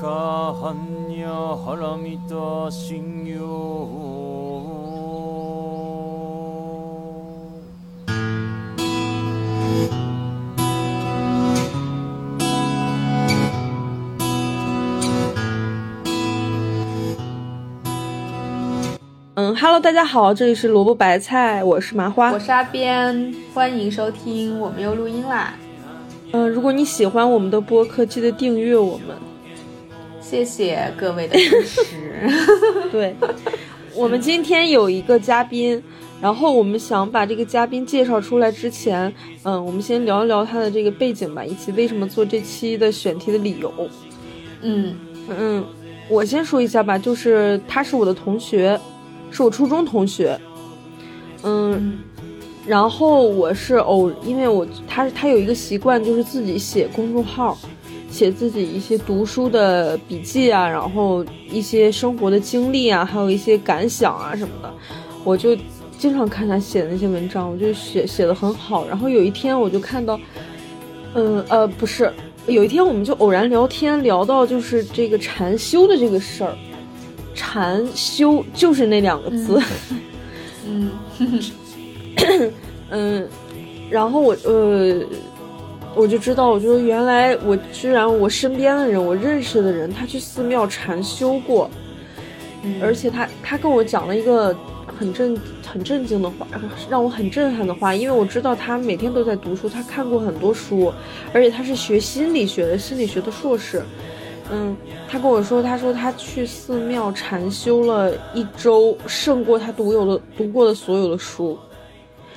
嗯，Hello，大家好，这里是萝卜白菜，我是麻花，我是阿边，欢迎收听，我们又录音啦。嗯，如果你喜欢我们的播客，记得订阅我们，谢谢各位的支持。对，我们今天有一个嘉宾，然后我们想把这个嘉宾介绍出来之前，嗯，我们先聊一聊他的这个背景吧，以及为什么做这期的选题的理由。嗯嗯，我先说一下吧，就是他是我的同学。是我初中同学，嗯，然后我是偶，因为我他他有一个习惯，就是自己写公众号，写自己一些读书的笔记啊，然后一些生活的经历啊，还有一些感想啊什么的，我就经常看他写的那些文章，我就写写的很好。然后有一天我就看到，嗯呃不是，有一天我们就偶然聊天，聊到就是这个禅修的这个事儿。禅修就是那两个字，嗯 嗯，然后我呃，我就知道，我就原来我居然我身边的人，我认识的人，他去寺庙禅修过，而且他他跟我讲了一个很震很震惊的话，让我很震撼的话，因为我知道他每天都在读书，他看过很多书，而且他是学心理学的，心理学的硕士。嗯，他跟我说，他说他去寺庙禅修了一周，胜过他读有的读过的所有的书。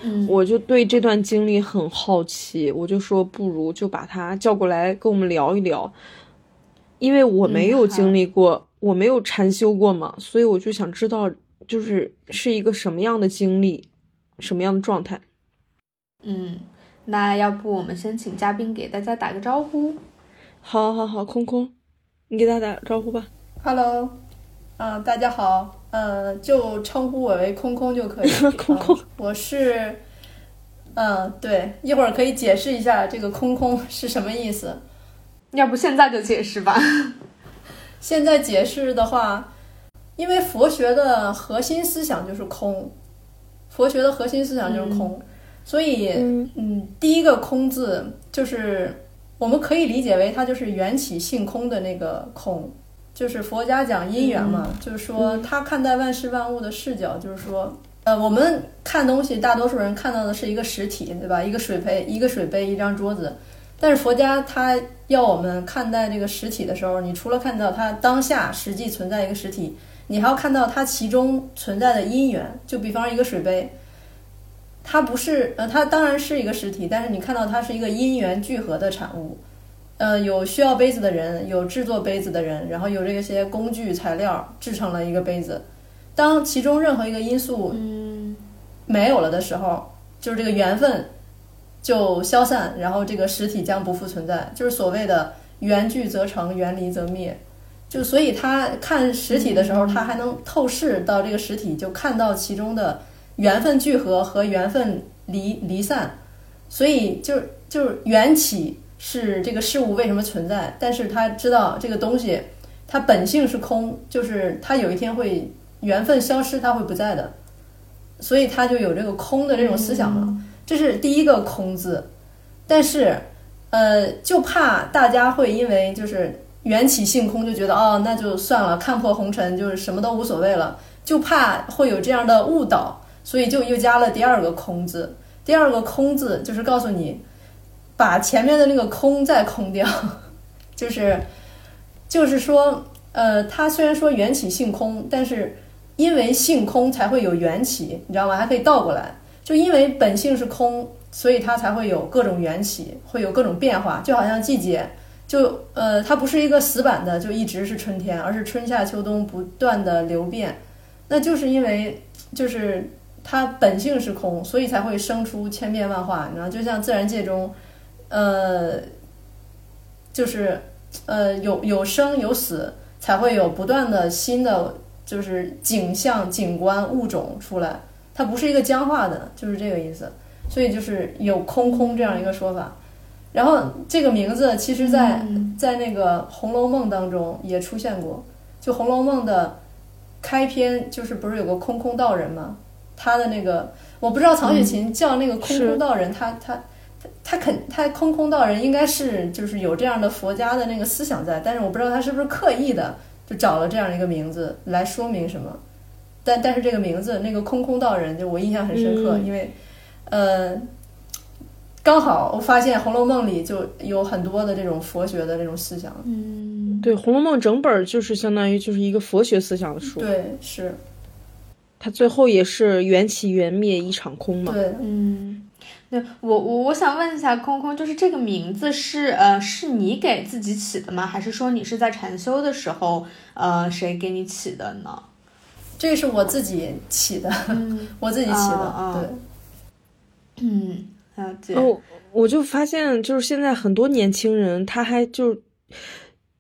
嗯，我就对这段经历很好奇，我就说不如就把他叫过来跟我们聊一聊，因为我没有经历过，我没有禅修过嘛，所以我就想知道，就是是一个什么样的经历，什么样的状态。嗯，那要不我们先请嘉宾给大家打个招呼。好，好，好，空空。你给大家打个招呼吧。Hello，嗯，大家好，呃，就称呼我为空空就可以。空空，我是，嗯，对，一会儿可以解释一下这个空空是什么意思。要不现在就解释吧。现在解释的话，因为佛学的核心思想就是空，佛学的核心思想就是空，所以，嗯，第一个空字就是。我们可以理解为它就是缘起性空的那个空，就是佛家讲因缘嘛，就是说他看待万事万物的视角，就是说，呃，我们看东西，大多数人看到的是一个实体，对吧？一个水杯，一个水杯，一张桌子。但是佛家他要我们看待这个实体的时候，你除了看到它当下实际存在一个实体，你还要看到它其中存在的因缘。就比方一个水杯。它不是，呃，它当然是一个实体，但是你看到它是一个因缘聚合的产物，呃，有需要杯子的人，有制作杯子的人，然后有这些工具材料制成了一个杯子。当其中任何一个因素没有了的时候，就是这个缘分就消散，然后这个实体将不复存在，就是所谓的缘聚则成，缘离则灭。就所以他看实体的时候，他还能透视到这个实体，就看到其中的。缘分聚合和缘分离离散，所以就就是缘起是这个事物为什么存在，但是他知道这个东西它本性是空，就是它有一天会缘分消失，它会不在的，所以他就有这个空的这种思想了。这是第一个空字，但是呃，就怕大家会因为就是缘起性空，就觉得哦，那就算了，看破红尘，就是什么都无所谓了，就怕会有这样的误导。所以就又加了第二个空字，第二个空字就是告诉你，把前面的那个空再空掉，就是，就是说，呃，它虽然说缘起性空，但是因为性空才会有缘起，你知道吗？还可以倒过来，就因为本性是空，所以它才会有各种缘起，会有各种变化，就好像季节，就呃，它不是一个死板的，就一直是春天，而是春夏秋冬不断的流变，那就是因为就是。它本性是空，所以才会生出千变万化。你知道，就像自然界中，呃，就是呃有有生有死，才会有不断的新的就是景象、景观、物种出来。它不是一个僵化的，就是这个意思。所以就是有空空这样一个说法。然后这个名字其实在，在那个《红楼梦》当中也出现过。就《红楼梦》的开篇，就是不是有个空空道人吗？他的那个，我不知道曹雪芹叫那个空空道人，他他他他肯他空空道人应该是就是有这样的佛家的那个思想在，但是我不知道他是不是刻意的就找了这样一个名字来说明什么。但但是这个名字那个空空道人，就我印象很深刻，因为呃。刚好我发现《红楼梦》里就有很多的这种佛学的这种思想。嗯，对，《红楼梦》整本就是相当于就是一个佛学思想的书。对，是。他最后也是缘起缘灭一场空嘛。对，嗯，对我我我想问一下空空，就是这个名字是呃是你给自己起的吗？还是说你是在禅修的时候呃谁给你起的呢？这个是我自己起的，我自己起的。啊对，嗯。哦，我就发现，就是现在很多年轻人，他还就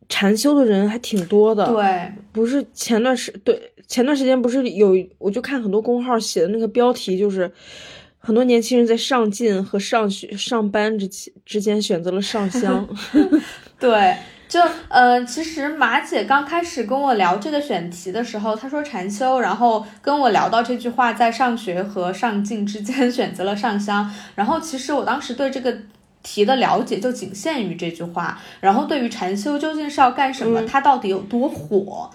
禅修的人还挺多的。对，不是前段时对前段时间不是有，我就看很多公号写的那个标题，就是很多年轻人在上进和上学上班之之间选择了上香。对。就呃，其实马姐刚开始跟我聊这个选题的时候，她说禅修，然后跟我聊到这句话，在上学和上进之间 选择了上香。然后其实我当时对这个题的了解就仅限于这句话。然后对于禅修究竟是要干什么，它到底有多火，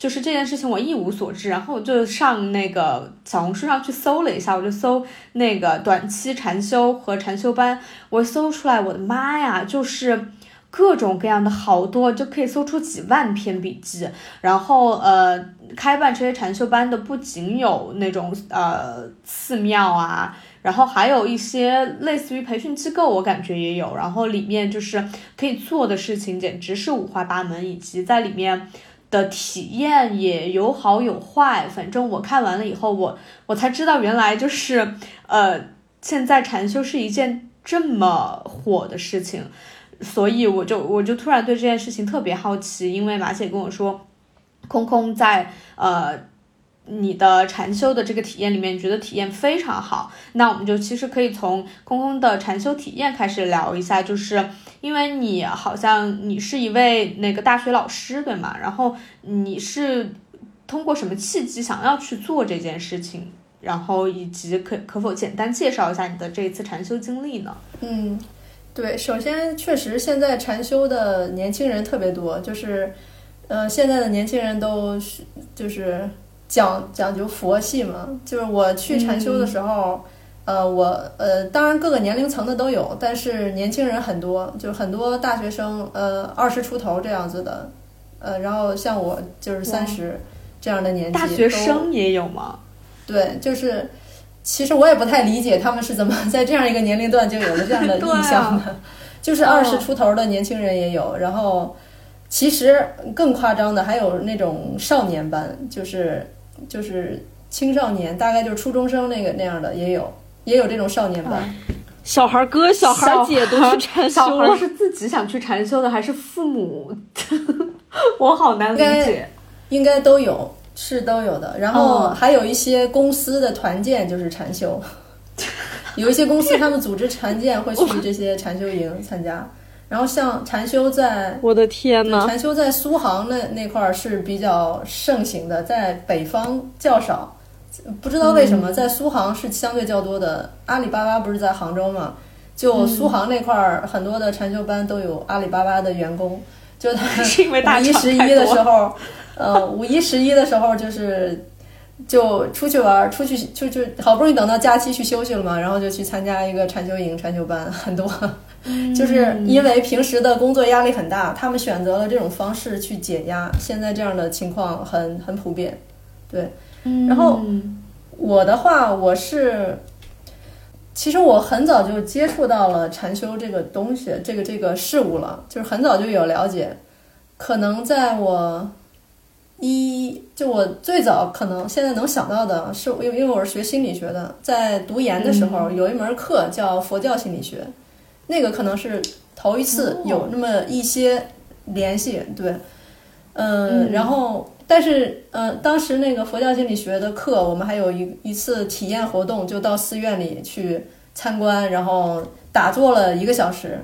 就是这件事情我一无所知。然后我就上那个小红书上去搜了一下，我就搜那个短期禅修和禅修班，我搜出来，我的妈呀，就是。各种各样的好多，就可以搜出几万篇笔记。然后，呃，开办这些禅修班的不仅有那种呃寺庙啊，然后还有一些类似于培训机构，我感觉也有。然后里面就是可以做的事情简直是五花八门，以及在里面的体验也有好有坏。反正我看完了以后，我我才知道原来就是呃，现在禅修是一件这么火的事情。所以我就我就突然对这件事情特别好奇，因为马姐跟我说，空空在呃你的禅修的这个体验里面觉得体验非常好，那我们就其实可以从空空的禅修体验开始聊一下，就是因为你好像你是一位那个大学老师对吗？然后你是通过什么契机想要去做这件事情？然后以及可可否简单介绍一下你的这一次禅修经历呢？嗯。对，首先确实现在禅修的年轻人特别多，就是，呃，现在的年轻人都是就是讲讲究佛系嘛。就是我去禅修的时候，呃，我呃，当然各个年龄层的都有，但是年轻人很多，就是很多大学生，呃，二十出头这样子的，呃，然后像我就是三十这样的年纪，大学生也有吗？对，就是。其实我也不太理解他们是怎么 在这样一个年龄段就有了这样的 意向的，就是二十出头的年轻人也有，然后其实更夸张的还有那种少年班，就是就是青少年，大概就是初中生那个那样的也有，也有这种少年班。小孩哥、小孩姐都去 禅修小孩是自己想去禅修的，还是父母？我好难理解。应该都有。是都有的，然后还有一些公司的团建就是禅修，有一些公司他们组织团建会去这些禅修营参加。然后像禅修在，我的天呐，禅修在苏杭那那块儿是比较盛行的，在北方较少，不知道为什么在苏杭是相对较多的。阿里巴巴不是在杭州嘛？就苏杭那块儿很多的禅修班都有阿里巴巴的员工，就他 五一十一的时候。呃，五一十一的时候就是，就出去玩，出去就就好不容易等到假期去休息了嘛，然后就去参加一个禅修营、禅修班，很多，就是因为平时的工作压力很大，他们选择了这种方式去解压。现在这样的情况很很普遍，对。然后我的话，我是，其实我很早就接触到了禅修这个东西，这个这个事物了，就是很早就有了解，可能在我。一就我最早可能现在能想到的是，因为因为我是学心理学的，在读研的时候有一门课叫佛教心理学，那个可能是头一次有那么一些联系，对，嗯，然后但是嗯，当时那个佛教心理学的课，我们还有一一次体验活动，就到寺院里去参观，然后打坐了一个小时。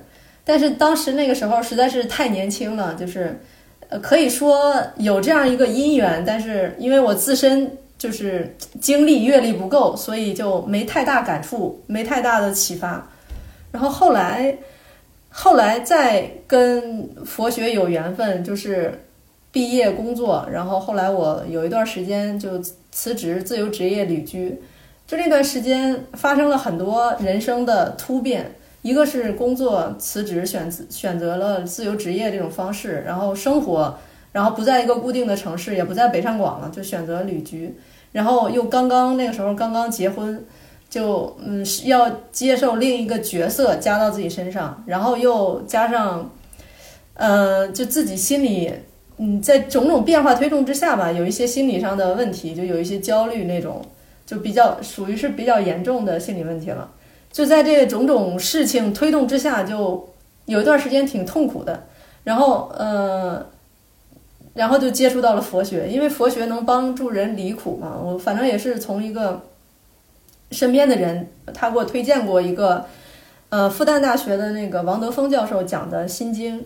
但是当时那个时候实在是太年轻了，就是呃可以说有这样一个因缘，但是因为我自身就是经历阅历不够，所以就没太大感触，没太大的启发。然后后来后来再跟佛学有缘分，就是毕业工作，然后后来我有一段时间就辞职自由职业旅居。就那段时间发生了很多人生的突变，一个是工作辞职，选择选择了自由职业这种方式，然后生活，然后不在一个固定的城市，也不在北上广了，就选择旅居，然后又刚刚那个时候刚刚结婚，就嗯要接受另一个角色加到自己身上，然后又加上，呃，就自己心里嗯在种种变化推动之下吧，有一些心理上的问题，就有一些焦虑那种。就比较属于是比较严重的心理问题了，就在这种种事情推动之下，就有一段时间挺痛苦的，然后呃，然后就接触到了佛学，因为佛学能帮助人离苦嘛。我反正也是从一个身边的人，他给我推荐过一个呃复旦大学的那个王德峰教授讲的《心经》，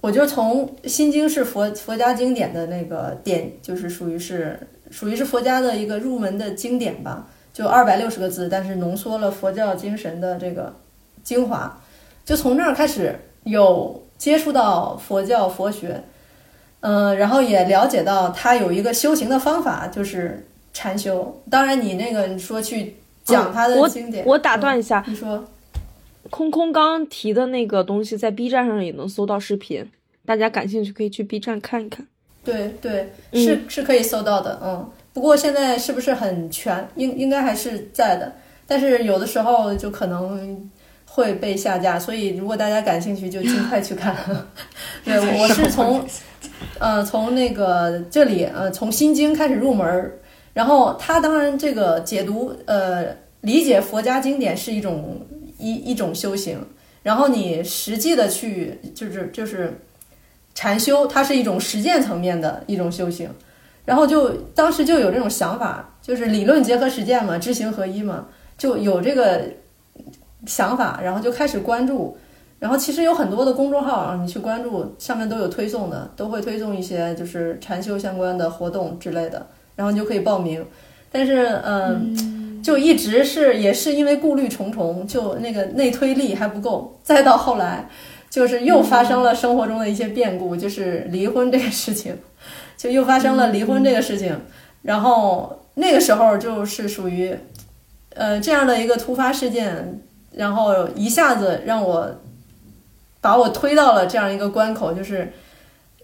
我就从《心经》是佛佛家经典的那个典，就是属于是。属于是佛家的一个入门的经典吧，就二百六十个字，但是浓缩了佛教精神的这个精华。就从那儿开始有接触到佛教佛学，嗯，然后也了解到它有一个修行的方法，就是禅修。当然，你那个你说去讲它的经典，我打断一下，你说，空空刚提的那个东西在 B 站上也能搜到视频，大家感兴趣可以去 B 站看一看。对对，是是可以搜到的，嗯，不过现在是不是很全？应应该还是在的，但是有的时候就可能会被下架，所以如果大家感兴趣，就尽快去看。对，我是从，呃，从那个这里，呃，从心经开始入门，然后他当然这个解读，呃，理解佛家经典是一种一一种修行，然后你实际的去，就是就是。禅修它是一种实践层面的一种修行，然后就当时就有这种想法，就是理论结合实践嘛，知行合一嘛，就有这个想法，然后就开始关注，然后其实有很多的公众号啊，你去关注上面都有推送的，都会推送一些就是禅修相关的活动之类的，然后你就可以报名，但是嗯，就一直是也是因为顾虑重重，就那个内推力还不够，再到后来。就是又发生了生活中的一些变故，就是离婚这个事情，就又发生了离婚这个事情，然后那个时候就是属于，呃这样的一个突发事件，然后一下子让我把我推到了这样一个关口，就是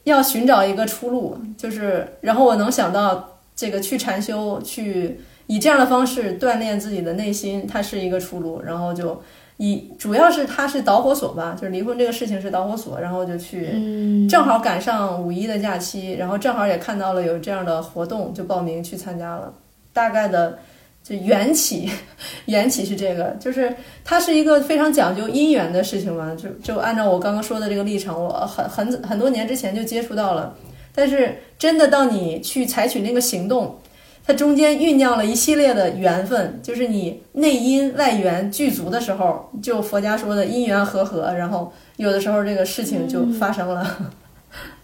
要寻找一个出路，就是然后我能想到这个去禅修，去以这样的方式锻炼自己的内心，它是一个出路，然后就。以主要是它是导火索吧，就是离婚这个事情是导火索，然后就去，正好赶上五一的假期，然后正好也看到了有这样的活动，就报名去参加了。大概的就缘起，缘起是这个，就是它是一个非常讲究姻缘的事情嘛，就就按照我刚刚说的这个历程，我很很很多年之前就接触到了，但是真的到你去采取那个行动。它中间酝酿了一系列的缘分，就是你内因外缘具足的时候，就佛家说的因缘和合，然后有的时候这个事情就发生了。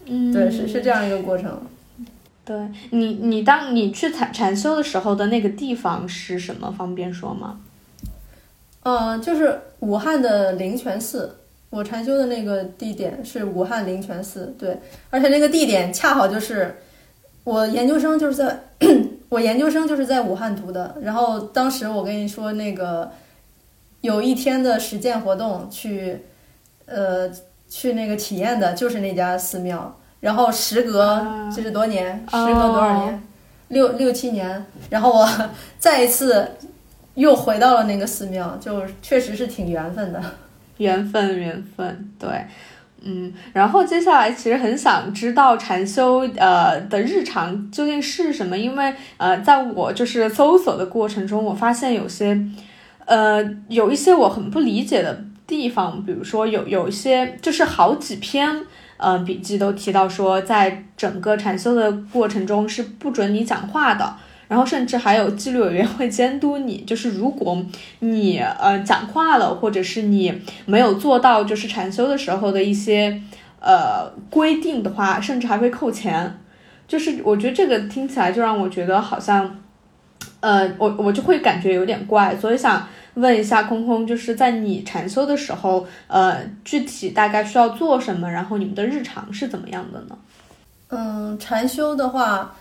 嗯，对，是是这样一个过程。对你，你当你去禅禅修的时候的那个地方是什么？方便说吗？嗯，就是武汉的灵泉寺，我禅修的那个地点是武汉灵泉寺。对，而且那个地点恰好就是我研究生就是在。我研究生就是在武汉读的，然后当时我跟你说那个有一天的实践活动去，呃，去那个体验的就是那家寺庙，然后时隔这是多年，时隔多少年，六六七年，然后我 再一次又回到了那个寺庙，就确实是挺缘分的，缘分缘分，对。嗯，然后接下来其实很想知道禅修呃的日常究竟是什么，因为呃，在我就是搜索的过程中，我发现有些呃有一些我很不理解的地方，比如说有有一些就是好几篇呃笔记都提到说，在整个禅修的过程中是不准你讲话的，然后甚至还有纪律委员会监督你，就是如果你呃讲话了，或者是你没有做到就是禅修的时候的一些呃规定的话，甚至还会扣钱。就是我觉得这个听起来就让我觉得好像，呃，我我就会感觉有点怪，所以想问一下空空，就是在你禅修的时候，呃，具体大概需要做什么，然后你们的日常是怎么样的呢？嗯，禅修的话。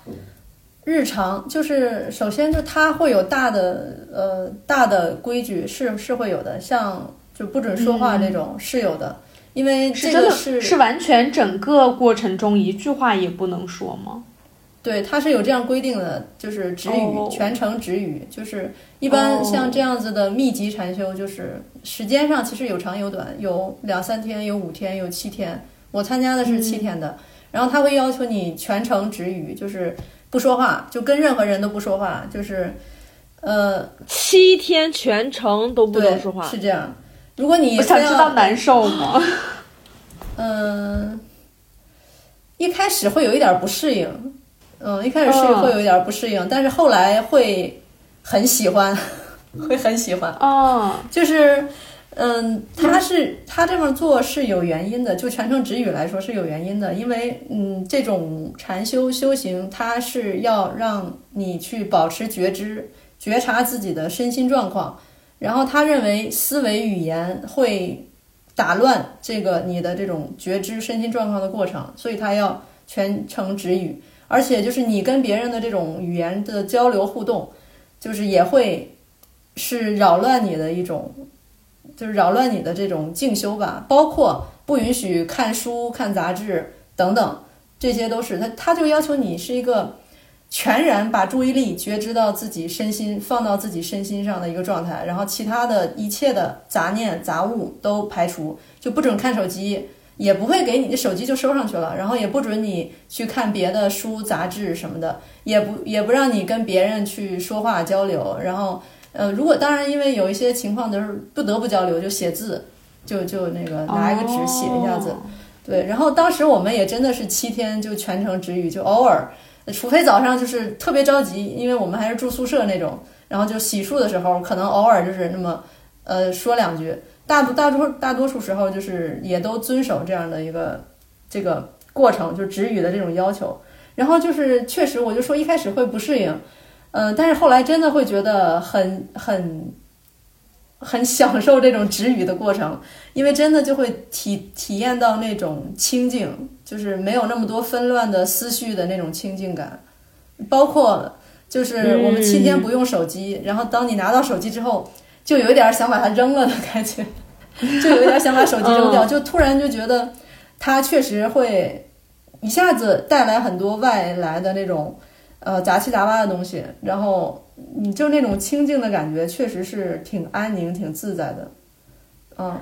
日常就是首先就它会有大的呃大的规矩是是会有的，像就不准说话这种是有的，因为这个是是完全整个过程中一句话也不能说吗？对，它是有这样规定的，就是止语，全程止语，就是一般像这样子的密集禅修，就是时间上其实有长有短，有两三天，有五天，有七天，我参加的是七天的，然后他会要求你全程止语，就是。不说话，就跟任何人都不说话，就是，呃，七天全程都不能说话，是这样。如果你我想知道难受吗？嗯，一开始会有一点不适应，嗯，一开始是会有一点不适应，但是后来会很喜欢，会很喜欢。哦，就是。嗯，他是他这么做是有原因的，就全程止语来说是有原因的，因为嗯，这种禅修修行，它是要让你去保持觉知，觉察自己的身心状况，然后他认为思维语言会打乱这个你的这种觉知身心状况的过程，所以他要全程止语，而且就是你跟别人的这种语言的交流互动，就是也会是扰乱你的一种。就是扰乱你的这种静修吧，包括不允许看书、看杂志等等，这些都是他，他就要求你是一个全然把注意力觉知到自己身心，放到自己身心上的一个状态，然后其他的一切的杂念杂物都排除，就不准看手机，也不会给你的手机就收上去了，然后也不准你去看别的书、杂志什么的，也不也不让你跟别人去说话交流，然后。呃，如果当然，因为有一些情况就是不得不交流，就写字，就就那个拿一个纸写一下子，对。然后当时我们也真的是七天就全程止语，就偶尔，除非早上就是特别着急，因为我们还是住宿舍那种，然后就洗漱的时候可能偶尔就是那么呃说两句，大大多大多数时候就是也都遵守这样的一个这个过程，就止语的这种要求。然后就是确实，我就说一开始会不适应。嗯，但是后来真的会觉得很很很享受这种止语的过程，因为真的就会体体验到那种清静，就是没有那么多纷乱的思绪的那种清静感。包括就是我们期间不用手机，然后当你拿到手机之后，就有一点想把它扔了的感觉，就有一点想把手机扔掉，就突然就觉得它确实会一下子带来很多外来的那种。呃，杂七杂八的东西，然后你就那种清静的感觉，确实是挺安宁、挺自在的。嗯，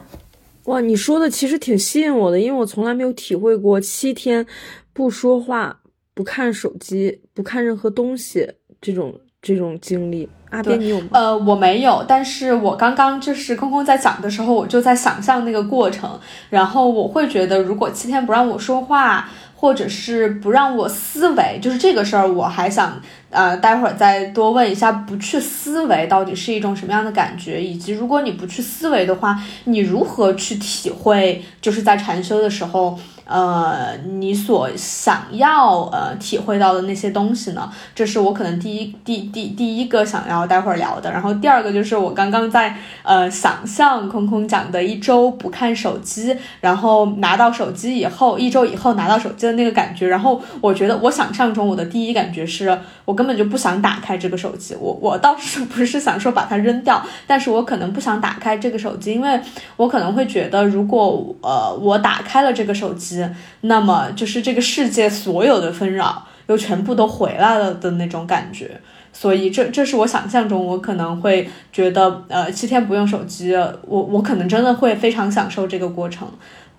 哇，你说的其实挺吸引我的，因为我从来没有体会过七天不说话、不看手机、不看任何东西这种这种经历。阿边，你有吗？呃，我没有，但是我刚刚就是空空在讲的时候，我就在想象那个过程，然后我会觉得，如果七天不让我说话。或者是不让我思维，就是这个事儿，我还想呃，待会儿再多问一下，不去思维到底是一种什么样的感觉，以及如果你不去思维的话，你如何去体会，就是在禅修的时候。呃，你所想要呃体会到的那些东西呢？这是我可能第一第第第一个想要待会儿聊的。然后第二个就是我刚刚在呃想象空空讲的一周不看手机，然后拿到手机以后，一周以后拿到手机的那个感觉。然后我觉得我想象中我的第一感觉是我根本就不想打开这个手机。我我倒是不是想说把它扔掉，但是我可能不想打开这个手机，因为我可能会觉得如果呃我打开了这个手机。那么就是这个世界所有的纷扰又全部都回来了的那种感觉，所以这这是我想象中，我可能会觉得，呃，七天不用手机，我我可能真的会非常享受这个过程。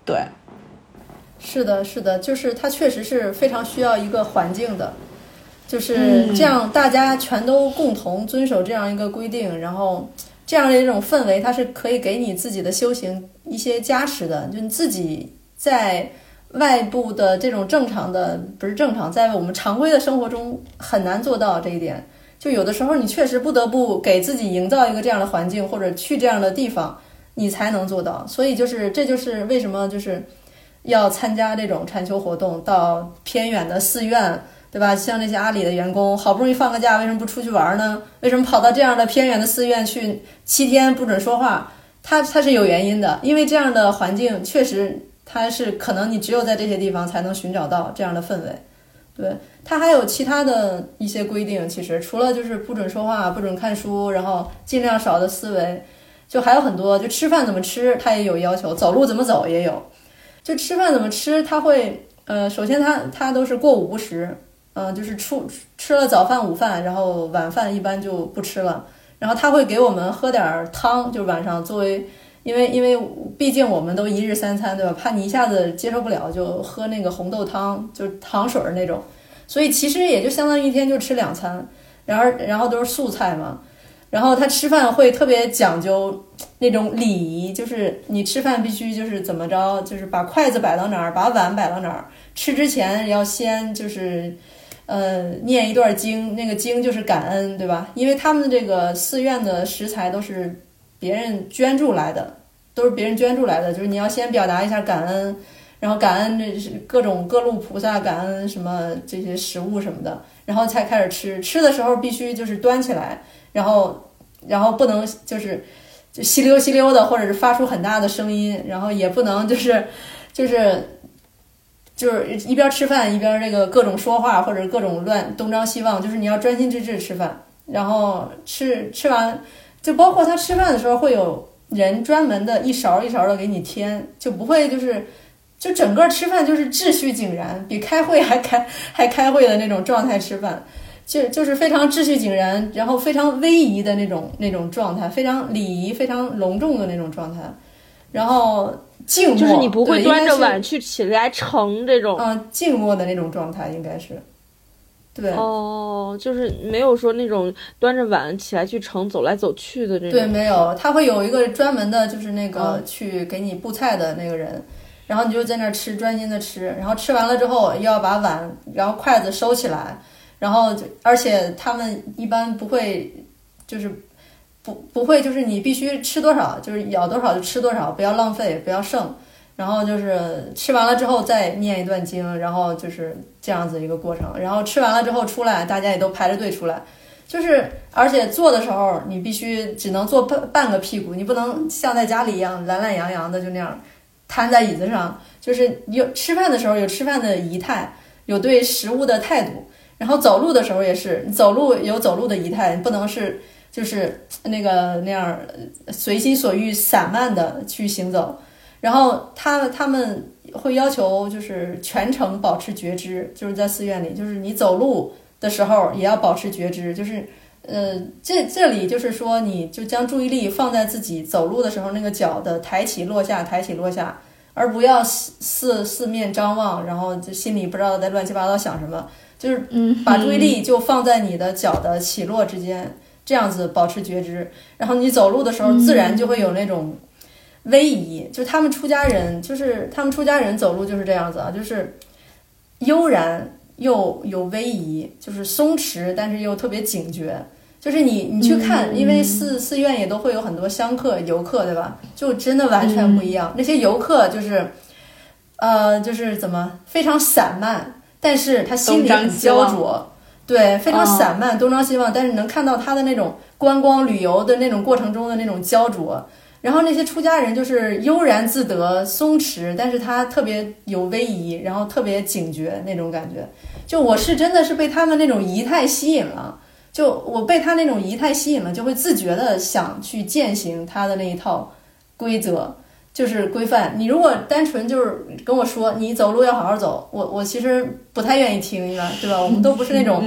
对，是的，是的，就是它确实是非常需要一个环境的，就是这样，大家全都共同遵守这样一个规定，然后这样的一种氛围，它是可以给你自己的修行一些加持的，就你自己。在外部的这种正常的不是正常，在我们常规的生活中很难做到这一点。就有的时候你确实不得不给自己营造一个这样的环境，或者去这样的地方，你才能做到。所以就是这就是为什么就是要参加这种禅修活动，到偏远的寺院，对吧？像那些阿里的员工，好不容易放个假，为什么不出去玩呢？为什么跑到这样的偏远的寺院去七天不准说话？他他是有原因的，因为这样的环境确实，它是可能你只有在这些地方才能寻找到这样的氛围，对。它还有其他的一些规定，其实除了就是不准说话、不准看书，然后尽量少的思维，就还有很多。就吃饭怎么吃，它也有要求；走路怎么走也有。就吃饭怎么吃，它会呃，首先它它都是过午不食，嗯，就是出吃了早饭、午饭，然后晚饭一般就不吃了。然后他会给我们喝点汤，就晚上作为，因为因为毕竟我们都一日三餐，对吧？怕你一下子接受不了，就喝那个红豆汤，就是糖水儿那种。所以其实也就相当于一天就吃两餐，然后然后都是素菜嘛，然后他吃饭会特别讲究那种礼仪，就是你吃饭必须就是怎么着，就是把筷子摆到哪儿，把碗摆到哪儿，吃之前要先就是，呃，念一段经，那个经就是感恩，对吧？因为他们这个寺院的食材都是别人捐助来的，都是别人捐助来的，就是你要先表达一下感恩。然后感恩这是各种各路菩萨，感恩什么这些食物什么的，然后才开始吃。吃的时候必须就是端起来，然后然后不能就是就吸溜吸溜的，或者是发出很大的声音，然后也不能就是就是就是一边吃饭一边这个各种说话或者各种乱东张西望，就是你要专心致志吃饭。然后吃吃完，就包括他吃饭的时候会有人专门的一勺一勺的给你添，就不会就是。就整个吃饭就是秩序井然，比开会还开还开会的那种状态吃饭，就就是非常秩序井然，然后非常威仪的那种那种状态，非常礼仪、非常隆重的那种状态，然后静默，就是你不会端着碗去起来盛这种，嗯，静默的那种状态应该是，对，哦，就是没有说那种端着碗起来去盛、走来走去的这种，对，没有，他会有一个专门的，就是那个去给你布菜的那个人。然后你就在那儿吃，专心的吃。然后吃完了之后，又要把碗，然后筷子收起来。然后，而且他们一般不会，就是不不会，就是你必须吃多少，就是舀多少就吃多少，不要浪费，不要剩。然后就是吃完了之后再念一段经，然后就是这样子一个过程。然后吃完了之后出来，大家也都排着队出来。就是而且坐的时候，你必须只能坐半半个屁股，你不能像在家里一样懒懒洋洋的就那样。瘫在椅子上，就是有吃饭的时候有吃饭的仪态，有对食物的态度。然后走路的时候也是，走路有走路的仪态，不能是就是那个那样随心所欲、散漫的去行走。然后他他们会要求就是全程保持觉知，就是在寺院里，就是你走路的时候也要保持觉知，就是呃这这里就是说你就将注意力放在自己走路的时候那个脚的抬起落下、抬起落下。而不要四四面张望，然后就心里不知道在乱七八糟想什么，就是把注意力就放在你的脚的起落之间，这样子保持觉知。然后你走路的时候，自然就会有那种威仪。就是他们出家人，就是他们出家人走路就是这样子啊，就是悠然又有威仪，就是松弛，但是又特别警觉。就是你，你去看，因为寺寺院也都会有很多香客、游客，对吧？就真的完全不一样。那些游客就是，呃，就是怎么非常散漫，但是他心里很焦灼，对，非常散漫，东张西望。但是能看到他的那种观光旅游的那种过程中的那种焦灼。然后那些出家人就是悠然自得、松弛，但是他特别有威仪，然后特别警觉那种感觉。就我是真的是被他们那种仪态吸引了。就我被他那种仪态吸引了，就会自觉的想去践行他的那一套规则，就是规范。你如果单纯就是跟我说你走路要好好走，我我其实不太愿意听，对吧？对吧？我们都不是那种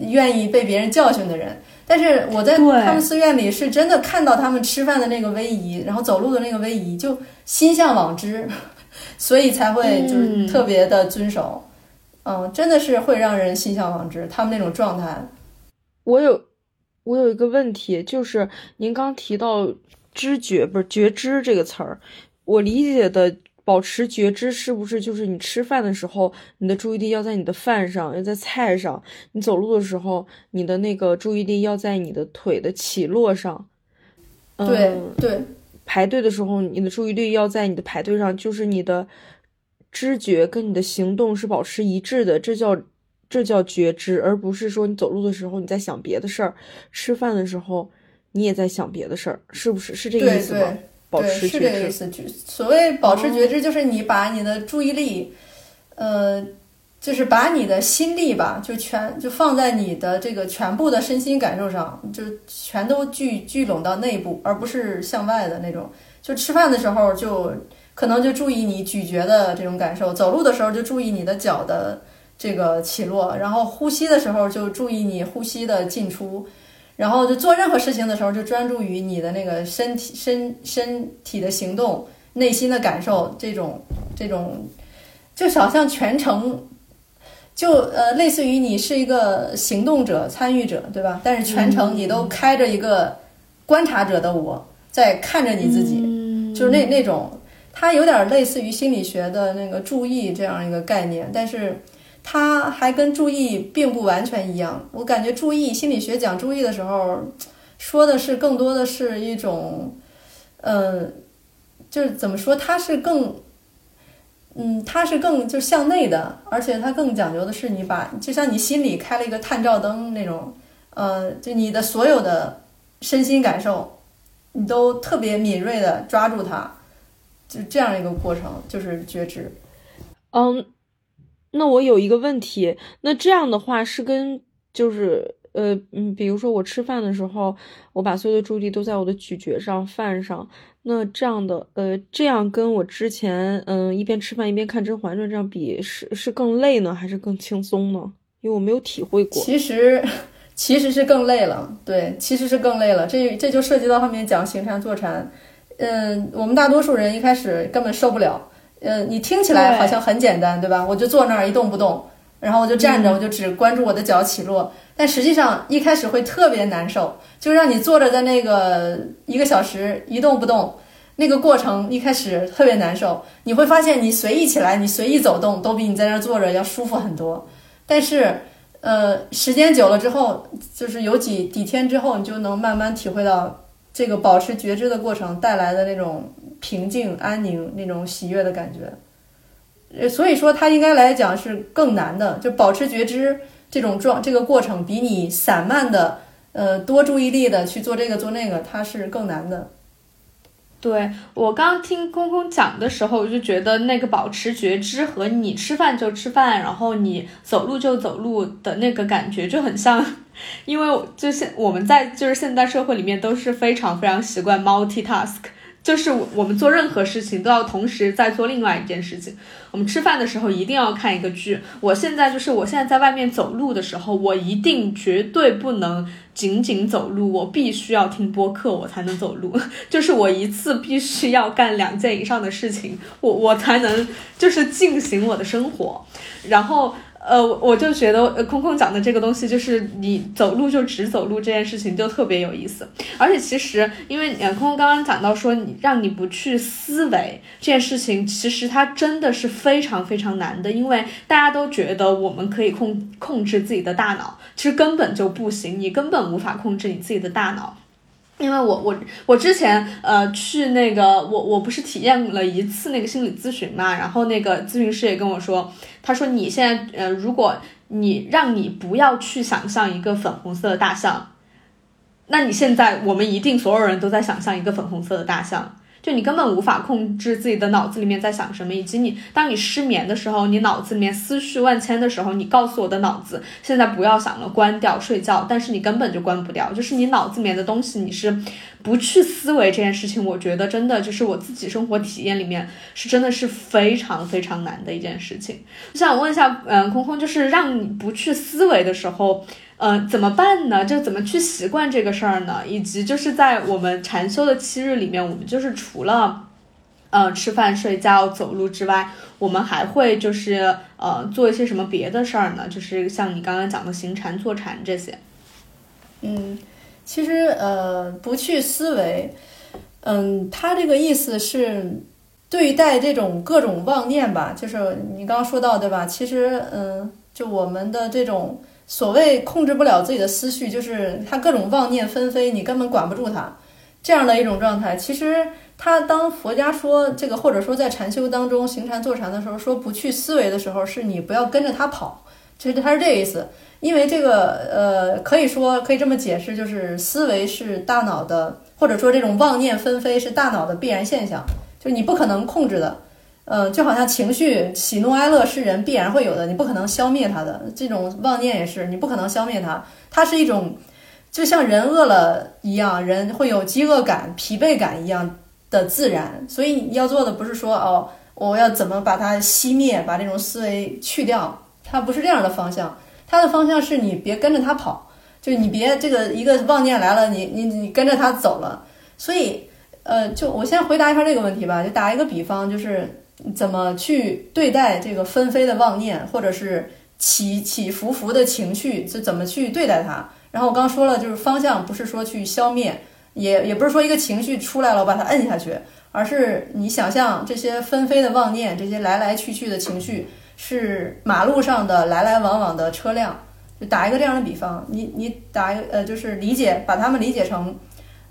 愿意被别人教训的人。但是我在他们寺院里是真的看到他们吃饭的那个威仪，然后走路的那个威仪，就心向往之，所以才会就是特别的遵守。嗯，真的是会让人心向往之，他们那种状态。我有，我有一个问题，就是您刚提到知觉，不是觉知这个词儿，我理解的保持觉知是不是就是你吃饭的时候，你的注意力要在你的饭上，要在菜上；你走路的时候，你的那个注意力要在你的腿的起落上。对对，排队的时候，你的注意力要在你的排队上，就是你的知觉跟你的行动是保持一致的，这叫这叫觉知，而不是说你走路的时候你在想别的事儿，吃饭的时候你也在想别的事儿，是不是？是这个意思吗？保持觉知，是这个意思。就所谓保持觉知，就是你把你的注意力，呃，就是把你的心力吧，就全就放在你的这个全部的身心感受上，就全都聚聚拢到内部，而不是向外的那种。就吃饭的时候，就可能就注意你咀嚼的这种感受；走路的时候，就注意你的脚的这个起落；然后呼吸的时候，就注意你呼吸的进出。然后就做任何事情的时候，就专注于你的那个身体、身身体的行动、内心的感受，这种这种，就好像全程，就呃，类似于你是一个行动者、参与者，对吧？但是全程你都开着一个观察者的我在看着你自己，就是那那种，它有点类似于心理学的那个注意这样一个概念，但是。它还跟注意并不完全一样，我感觉注意心理学讲注意的时候，说的是更多的是一种，呃，就是怎么说，它是更，嗯，它是更就向内的，而且它更讲究的是你把，就像你心里开了一个探照灯那种，呃，就你的所有的身心感受，你都特别敏锐的抓住它，就这样一个过程，就是觉知，嗯。那我有一个问题，那这样的话是跟就是呃嗯，比如说我吃饭的时候，我把所有的注意力都在我的咀嚼上、饭上，那这样的呃，这样跟我之前嗯一边吃饭一边看《甄嬛传》这样比，是是更累呢，还是更轻松呢？因为我没有体会过。其实其实是更累了，对，其实是更累了。这这就涉及到后面讲行禅坐禅，嗯，我们大多数人一开始根本受不了。呃，你听起来好像很简单，对吧？我就坐那儿一动不动，然后我就站着，我就只关注我的脚起落。但实际上一开始会特别难受，就让你坐着在那个一个小时一动不动，那个过程一开始特别难受。你会发现，你随意起来，你随意走动，都比你在那儿坐着要舒服很多。但是，呃，时间久了之后，就是有几几天之后，你就能慢慢体会到这个保持觉知的过程带来的那种。平静、安宁那种喜悦的感觉，呃，所以说它应该来讲是更难的，就保持觉知这种状这个过程，比你散漫的，呃，多注意力的去做这个做那个，它是更难的。对我刚听空空讲的时候，我就觉得那个保持觉知和你吃饭就吃饭，然后你走路就走路的那个感觉就很像，因为就现我们在就是现代社会里面都是非常非常习惯 multitask。就是我们做任何事情都要同时在做另外一件事情。我们吃饭的时候一定要看一个剧。我现在就是我现在在外面走路的时候，我一定绝对不能仅仅走路，我必须要听播客，我才能走路。就是我一次必须要干两件以上的事情，我我才能就是进行我的生活。然后。呃，我就觉得呃空空讲的这个东西，就是你走路就只走路这件事情就特别有意思。而且其实，因为呃，空空刚刚讲到说，你让你不去思维这件事情，其实它真的是非常非常难的。因为大家都觉得我们可以控控制自己的大脑，其实根本就不行，你根本无法控制你自己的大脑。因为我我我之前呃去那个我我不是体验了一次那个心理咨询嘛，然后那个咨询师也跟我说，他说你现在呃如果你让你不要去想象一个粉红色的大象，那你现在我们一定所有人都在想象一个粉红色的大象。就你根本无法控制自己的脑子里面在想什么，以及你当你失眠的时候，你脑子里面思绪万千的时候，你告诉我的脑子现在不要想了，关掉睡觉，但是你根本就关不掉，就是你脑子里面的东西你是不去思维这件事情，我觉得真的就是我自己生活体验里面是真的是非常非常难的一件事情。我想问一下，嗯，空空，就是让你不去思维的时候。嗯，怎么办呢？就怎么去习惯这个事儿呢？以及就是在我们禅修的七日里面，我们就是除了，呃，吃饭、睡觉、走路之外，我们还会就是呃做一些什么别的事儿呢？就是像你刚刚讲的行禅、坐禅这些。嗯，其实呃，不去思维，嗯，他这个意思是，对待这种各种妄念吧，就是你刚刚说到对吧？其实，嗯，就我们的这种所谓控制不了自己的思绪，就是他各种妄念纷飞，你根本管不住他，这样的一种状态。其实，他当佛家说这个，或者说在禅修当中行禅坐禅的时候，说不去思维的时候，是你不要跟着他跑，其实他是这个意思。因为这个，呃，可以说可以这么解释，就是思维是大脑的，或者说这种妄念纷飞是大脑的必然现象。就是你不可能控制的，嗯，就好像情绪喜怒哀乐是人必然会有的，你不可能消灭它的。这种妄念也是，你不可能消灭它。它是一种，就像人饿了一样，人会有饥饿感、疲惫感一样的自然。所以你要做的不是说哦，我要怎么把它熄灭，把这种思维去掉，它不是这样的方向。它的方向是你别跟着它跑，就你别这个一个妄念来了，你你你跟着它走了，所以。呃，就我先回答一下这个问题吧。就打一个比方，就是怎么去对待这个纷飞的妄念，或者是起起伏伏的情绪，就怎么去对待它。然后我刚说了，就是方向不是说去消灭，也也不是说一个情绪出来了我把它摁下去，而是你想象这些纷飞的妄念，这些来来去去的情绪，是马路上的来来往往的车辆。就打一个这样的比方，你你打呃，就是理解把它们理解成。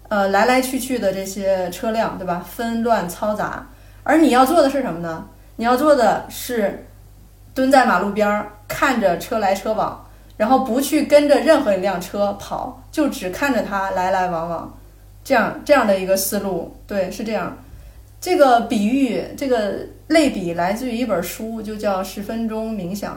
呃，来来去去的这些车辆，对吧？纷乱嘈杂，而你要做的是什么呢？你要做的是蹲在马路边儿，看着车来车往，然后不去跟着任何一辆车跑，就只看着它来来往往，这样这样的一个思路，对，是这样。这个比喻，这个类比来自于一本书，就叫《十分钟冥想》，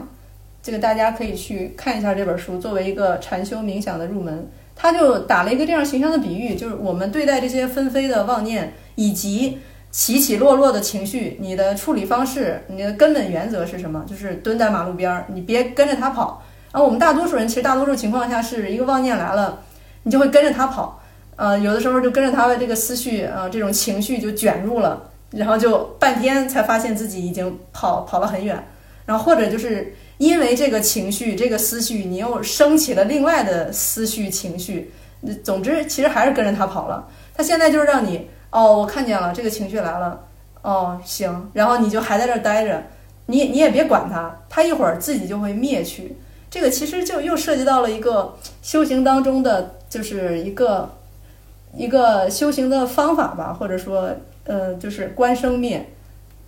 这个大家可以去看一下这本书，作为一个禅修冥想的入门。他就打了一个这样形象的比喻，就是我们对待这些纷飞的妄念以及起起落落的情绪，你的处理方式，你的根本原则是什么？就是蹲在马路边儿，你别跟着他跑。然后我们大多数人其实大多数情况下是一个妄念来了，你就会跟着他跑。呃，有的时候就跟着他的这个思绪，呃，这种情绪就卷入了，然后就半天才发现自己已经跑跑了很远。然后或者就是。因为这个情绪、这个思绪，你又升起了另外的思绪、情绪。总之，其实还是跟着他跑了。他现在就是让你，哦，我看见了这个情绪来了，哦，行，然后你就还在这儿待着，你你也别管他，他一会儿自己就会灭去。这个其实就又涉及到了一个修行当中的，就是一个一个修行的方法吧，或者说，呃，就是观生灭，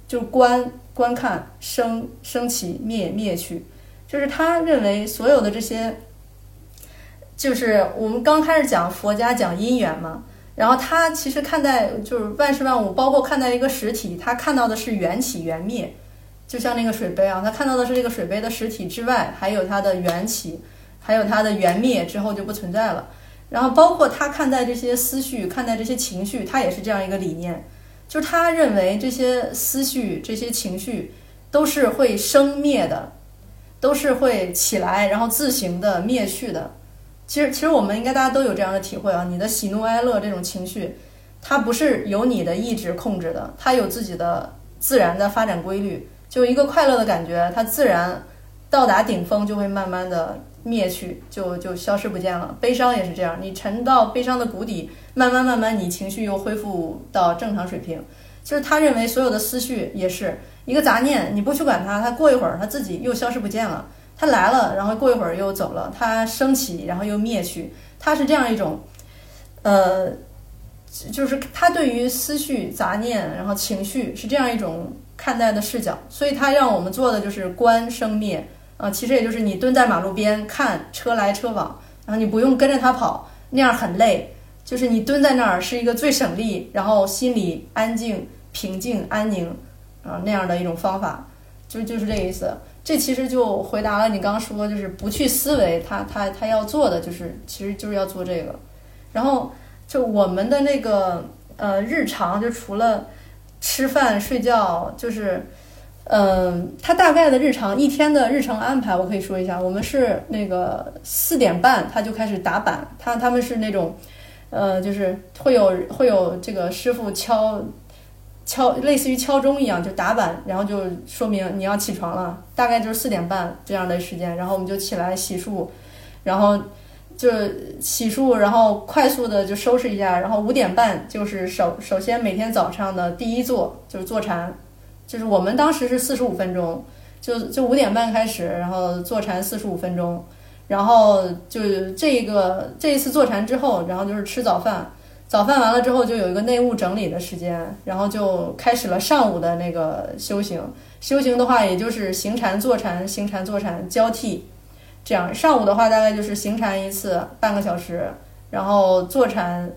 就观。观看生升起灭灭去，就是他认为所有的这些，就是我们刚开始讲佛家讲因缘嘛，然后他其实看待就是万事万物，包括看待一个实体，他看到的是缘起缘灭，就像那个水杯啊，他看到的是这个水杯的实体之外，还有它的缘起，还有它的缘灭之后就不存在了。然后包括他看待这些思绪，看待这些情绪，他也是这样一个理念。就是他认为这些思绪、这些情绪都是会生灭的，都是会起来，然后自行的灭去的。其实，其实我们应该大家都有这样的体会啊。你的喜怒哀乐这种情绪，它不是由你的意志控制的，它有自己的自然的发展规律。就一个快乐的感觉，它自然到达顶峰，就会慢慢的。灭去就就消失不见了，悲伤也是这样，你沉到悲伤的谷底，慢慢慢慢，你情绪又恢复到正常水平。就是他认为所有的思绪也是一个杂念，你不去管它，它过一会儿它自己又消失不见了。它来了，然后过一会儿又走了，它升起，然后又灭去。它是这样一种，呃，就是他对于思绪、杂念，然后情绪是这样一种看待的视角。所以他让我们做的就是观生灭。啊，其实也就是你蹲在马路边看车来车往，然后你不用跟着他跑，那样很累。就是你蹲在那儿是一个最省力，然后心里安静、平静、安宁，啊那样的一种方法，就就是这个意思。这其实就回答了你刚刚说，就是不去思维，他他他要做的就是，其实就是要做这个。然后就我们的那个呃日常，就除了吃饭睡觉，就是。嗯，他大概的日常一天的日程安排，我可以说一下。我们是那个四点半他就开始打板，他他们是那种，呃，就是会有会有这个师傅敲敲，类似于敲钟一样，就打板，然后就说明你要起床了。大概就是四点半这样的时间，然后我们就起来洗漱，然后就洗漱，然后快速的就收拾一下，然后五点半就是首首先每天早上的第一坐就是坐禅，就是我们当时是四十五分钟，就就五点半开始，然后坐禅四十五分钟，然后就这个这一次坐禅之后，然后就是吃早饭，早饭完了之后就有一个内务整理的时间，然后就开始了上午的那个修行。修行的话，也就是行禅、坐禅、行禅、坐禅交替，这样。上午的话，大概就是行禅一次半个小时，然后坐禅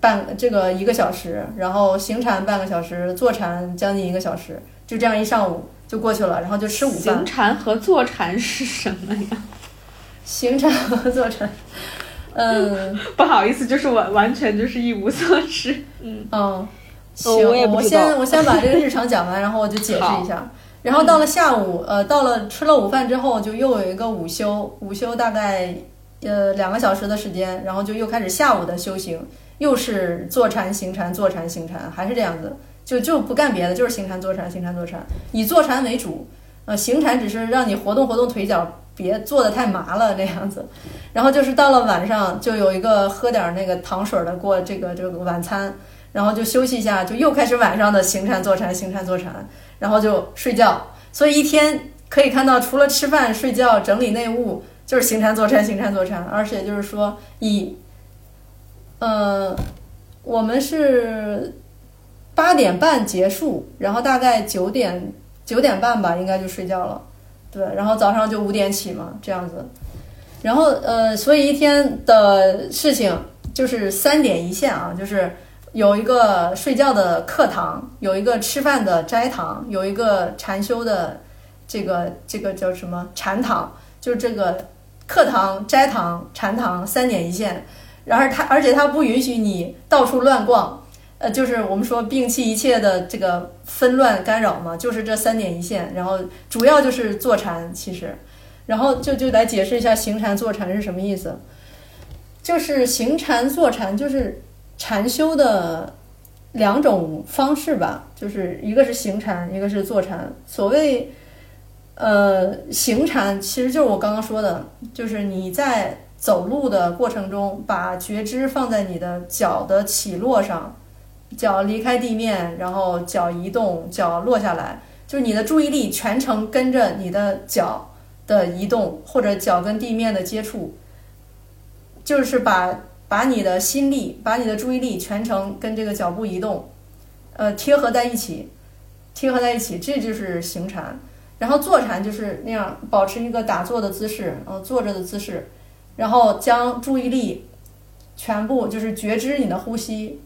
半这个一个小时，然后行禅半个小时，坐禅将近一个小时，就这样一上午就过去了，然后就吃午饭。行禅和坐禅是什么呀？行禅和坐禅，嗯，不好意思，就是完完全就是一无所知。嗯哦。行，我先我先把这个 日常讲完，然后我就解释一下。然后到了下午，呃，到了吃了午饭之后，就又有一个午休，午休大概呃两个小时的时间，然后就又开始下午的修行，又是坐禅行禅，坐禅行禅，还是这样子，就就不干别的，就是行禅坐禅，行禅坐禅，以坐禅为主。呃，行禅只是让你活动活动腿脚，别坐的太麻了那样子。然后就是到了晚上，就有一个喝点那个糖水的过这个这个晚餐。然后就休息一下，就又开始晚上的行禅坐禅，行禅坐禅，然后就睡觉。所以一天可以看到，除了吃饭、睡觉、整理内务，就是行禅坐禅，行禅坐禅。而且就是说，以，呃，我们是八点半结束，然后大概九点九点半吧，应该就睡觉了。对，然后早上就五点起嘛，这样子。然后呃，所以一天的事情就是三点一线啊，就是。有一个睡觉的课堂，有一个吃饭的斋堂，有一个禅修的这个这个叫什么禅堂？就是这个课堂、斋堂、禅堂三点一线。然而它，而且它不允许你到处乱逛，呃，就是我们说摒弃一切的这个纷乱干扰嘛，就是这三点一线。然后主要就是坐禅，其实，然后就就来解释一下行禅坐禅是什么意思，就是行禅坐禅就是。禅修的两种方式吧，就是一个是行禅，一个是坐禅。所谓呃行禅，其实就是我刚刚说的，就是你在走路的过程中，把觉知放在你的脚的起落上，脚离开地面，然后脚移动，脚落下来，就是你的注意力全程跟着你的脚的移动或者脚跟地面的接触，就是把。把你的心力，把你的注意力全程跟这个脚步移动，呃，贴合在一起，贴合在一起，这就是行禅。然后坐禅就是那样，保持一个打坐的姿势，呃，坐着的姿势，然后将注意力全部就是觉知你的呼吸，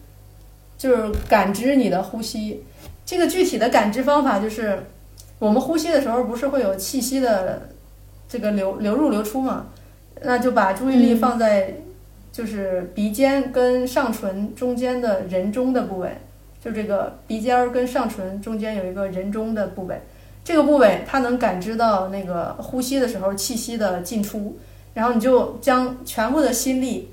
就是感知你的呼吸。这个具体的感知方法就是，我们呼吸的时候不是会有气息的这个流流入流出嘛？那就把注意力放在。就是鼻尖跟上唇中间的人中的部位，就这个鼻尖儿跟上唇中间有一个人中的部位，这个部位它能感知到那个呼吸的时候气息的进出，然后你就将全部的心力，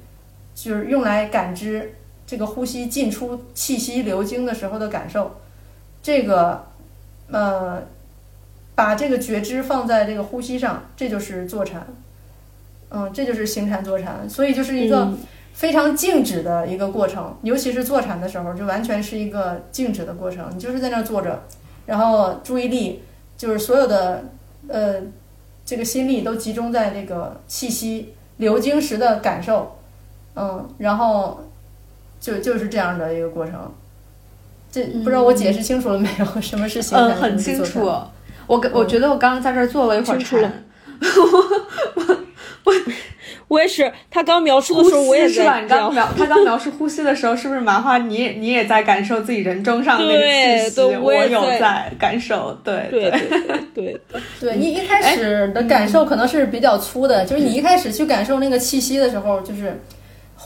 就是用来感知这个呼吸进出气息流经的时候的感受，这个，呃，把这个觉知放在这个呼吸上，这就是坐禅。嗯，这就是行禅坐禅，所以就是一个非常静止的一个过程，尤其是坐禅的时候，就完全是一个静止的过程。你就是在那儿坐着，然后注意力就是所有的呃这个心力都集中在这个气息流经时的感受，嗯，然后就就是这样的一个过程。这不知道我解释清楚了没有？什么是行禅？嗯，很清楚。我我觉得我刚刚在这儿坐了一会儿禅。我我我也是，他刚描述的时候我也。是吧？你刚描 他刚描述呼吸的时候，是不是麻花？你也你也在感受自己人中上的那个气息？我有在感受，对对对对对。你一开始的感受可能是比较粗的，就是你一开始去感受那个气息的时候，就是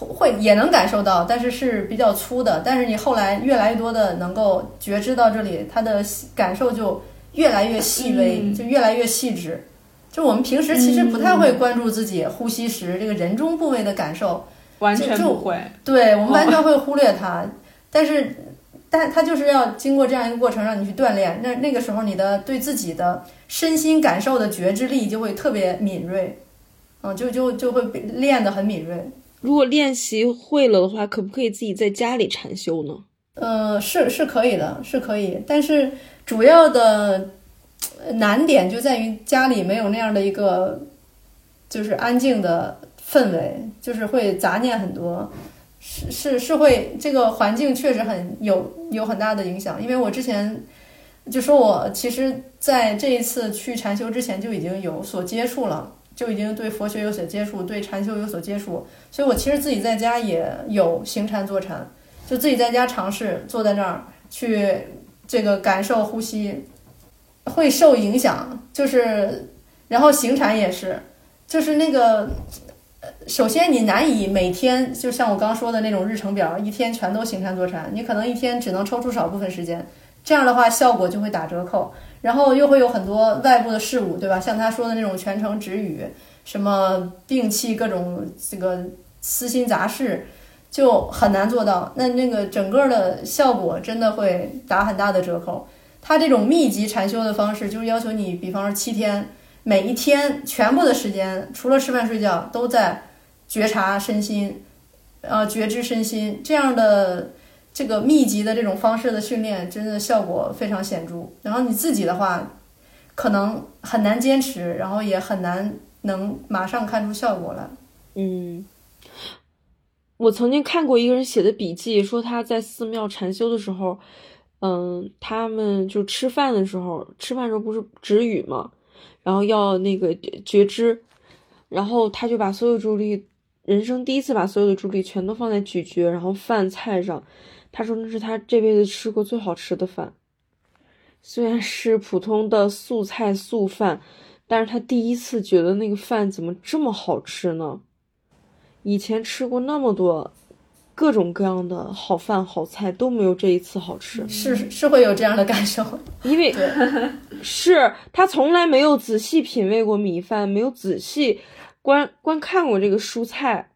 会也能感受到，但是是比较粗的。但是你后来越来越多的能够觉知到这里，他的感受就越来越细微，就越来越细致。就我们平时其实不太会关注自己呼吸时这个人中部位的感受，完全不会。对我们完全会忽略它，但是，但它就是要经过这样一个过程让你去锻炼。那那个时候你的对自己的身心感受的觉知力就会特别敏锐，嗯，就就就会练得很敏锐。如果练习会了的话，可不可以自己在家里禅修呢？呃，是是可以的，是可以，但是主要的难点就在于家里没有那样的一个就是安静的氛围，就是会杂念很多，是是是会这个环境确实很有有很大的影响。因为我之前就说我其实在这一次去禅修之前就已经有所接触了，就已经对佛学有所接触，对禅修有所接触，所以我其实自己在家也有行禅坐禅。就自己在家尝试坐在那儿去这个感受呼吸，会受影响。就是，然后行禅也是，就是那个，首先你难以每天就像我刚说的那种日程表，一天全都行禅坐禅，你可能一天只能抽出少部分时间，这样的话效果就会打折扣。然后又会有很多外部的事物，对吧？像他说的那种全程止语，什么摒弃各种这个私心杂事。就很难做到，那那个整个的效果真的会打很大的折扣。他这种密集禅修的方式，就是要求你，比方说七天，每一天全部的时间，除了吃饭睡觉，都在觉察身心，呃，觉知身心。这样的这个密集的这种方式的训练，真的效果非常显著。然后你自己的话，可能很难坚持，然后也很难能马上看出效果来。嗯。我曾经看过一个人写的笔记，说他在寺庙禅修的时候，嗯，他们就吃饭的时候，吃饭时候不是止语嘛，然后要那个觉知，然后他就把所有注意力，人生第一次把所有的注意力全都放在咀嚼，然后饭菜上，他说那是他这辈子吃过最好吃的饭，虽然是普通的素菜素饭，但是他第一次觉得那个饭怎么这么好吃呢？以前吃过那么多各种各样的好饭好菜，都没有这一次好吃。是是会有这样的感受，因为是他从来没有仔细品味过米饭，没有仔细观观看过这个蔬菜，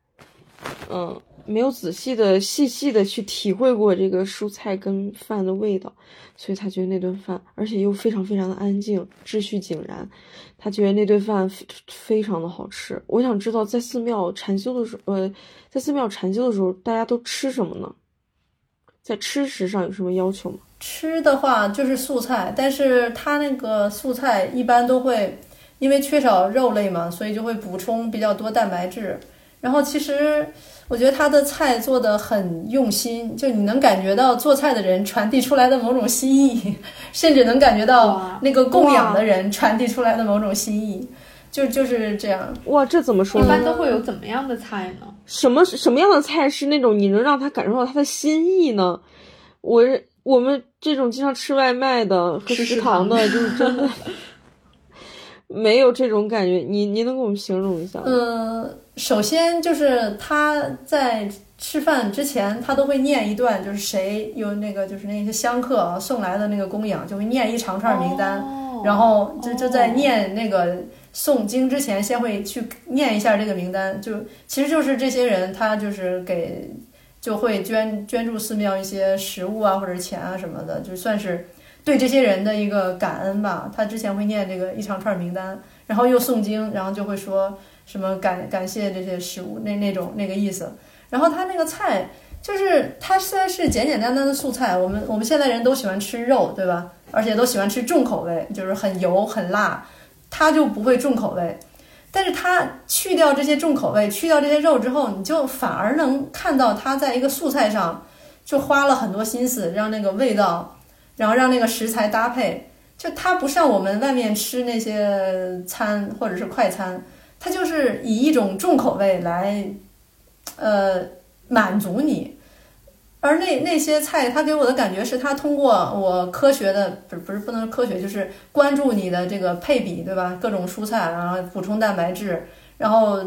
嗯。没有仔细的、细细的去体会过这个蔬菜跟饭的味道，所以他觉得那顿饭，而且又非常非常的安静，秩序井然，他觉得那顿饭非常的好吃。我想知道，在寺庙禅修的时候，呃，在寺庙禅修的时候，大家都吃什么呢？在吃食上有什么要求吗？吃的话就是素菜，但是他那个素菜一般都会，因为缺少肉类嘛，所以就会补充比较多蛋白质。然后其实。我觉得他的菜做的很用心，就你能感觉到做菜的人传递出来的某种心意，甚至能感觉到那个供养的人传递出来的某种心意，就就是这样。哇，这怎么说？一般都会有怎么样的菜呢？什么什么样的菜是那种你能让他感受到他的心意呢？我我们这种经常吃外卖的和食堂的，就是真的。没有这种感觉，你你能给我们形容一下吗？嗯，首先就是他在吃饭之前，他都会念一段，就是谁有那个就是那些香客啊送来的那个供养，就会念一长串名单，然后就就在念那个诵经之前，先会去念一下这个名单，就其实就是这些人他就是给就会捐捐助寺庙一些食物啊或者钱啊什么的，就算是。对这些人的一个感恩吧，他之前会念这个一长串名单，然后又诵经，然后就会说什么感感谢这些食物那那种那个意思。然后他那个菜就是他虽然是简简单单的素菜，我们我们现在人都喜欢吃肉，对吧？而且都喜欢吃重口味，就是很油很辣，他就不会重口味。但是他去掉这些重口味，去掉这些肉之后，你就反而能看到他在一个素菜上就花了很多心思，让那个味道。然后让那个食材搭配，就它不像我们外面吃那些餐或者是快餐，它就是以一种重口味来，呃，满足你。而那那些菜，它给我的感觉是，它通过我科学的，不是不是不能科学，就是关注你的这个配比，对吧？各种蔬菜，然后补充蛋白质，然后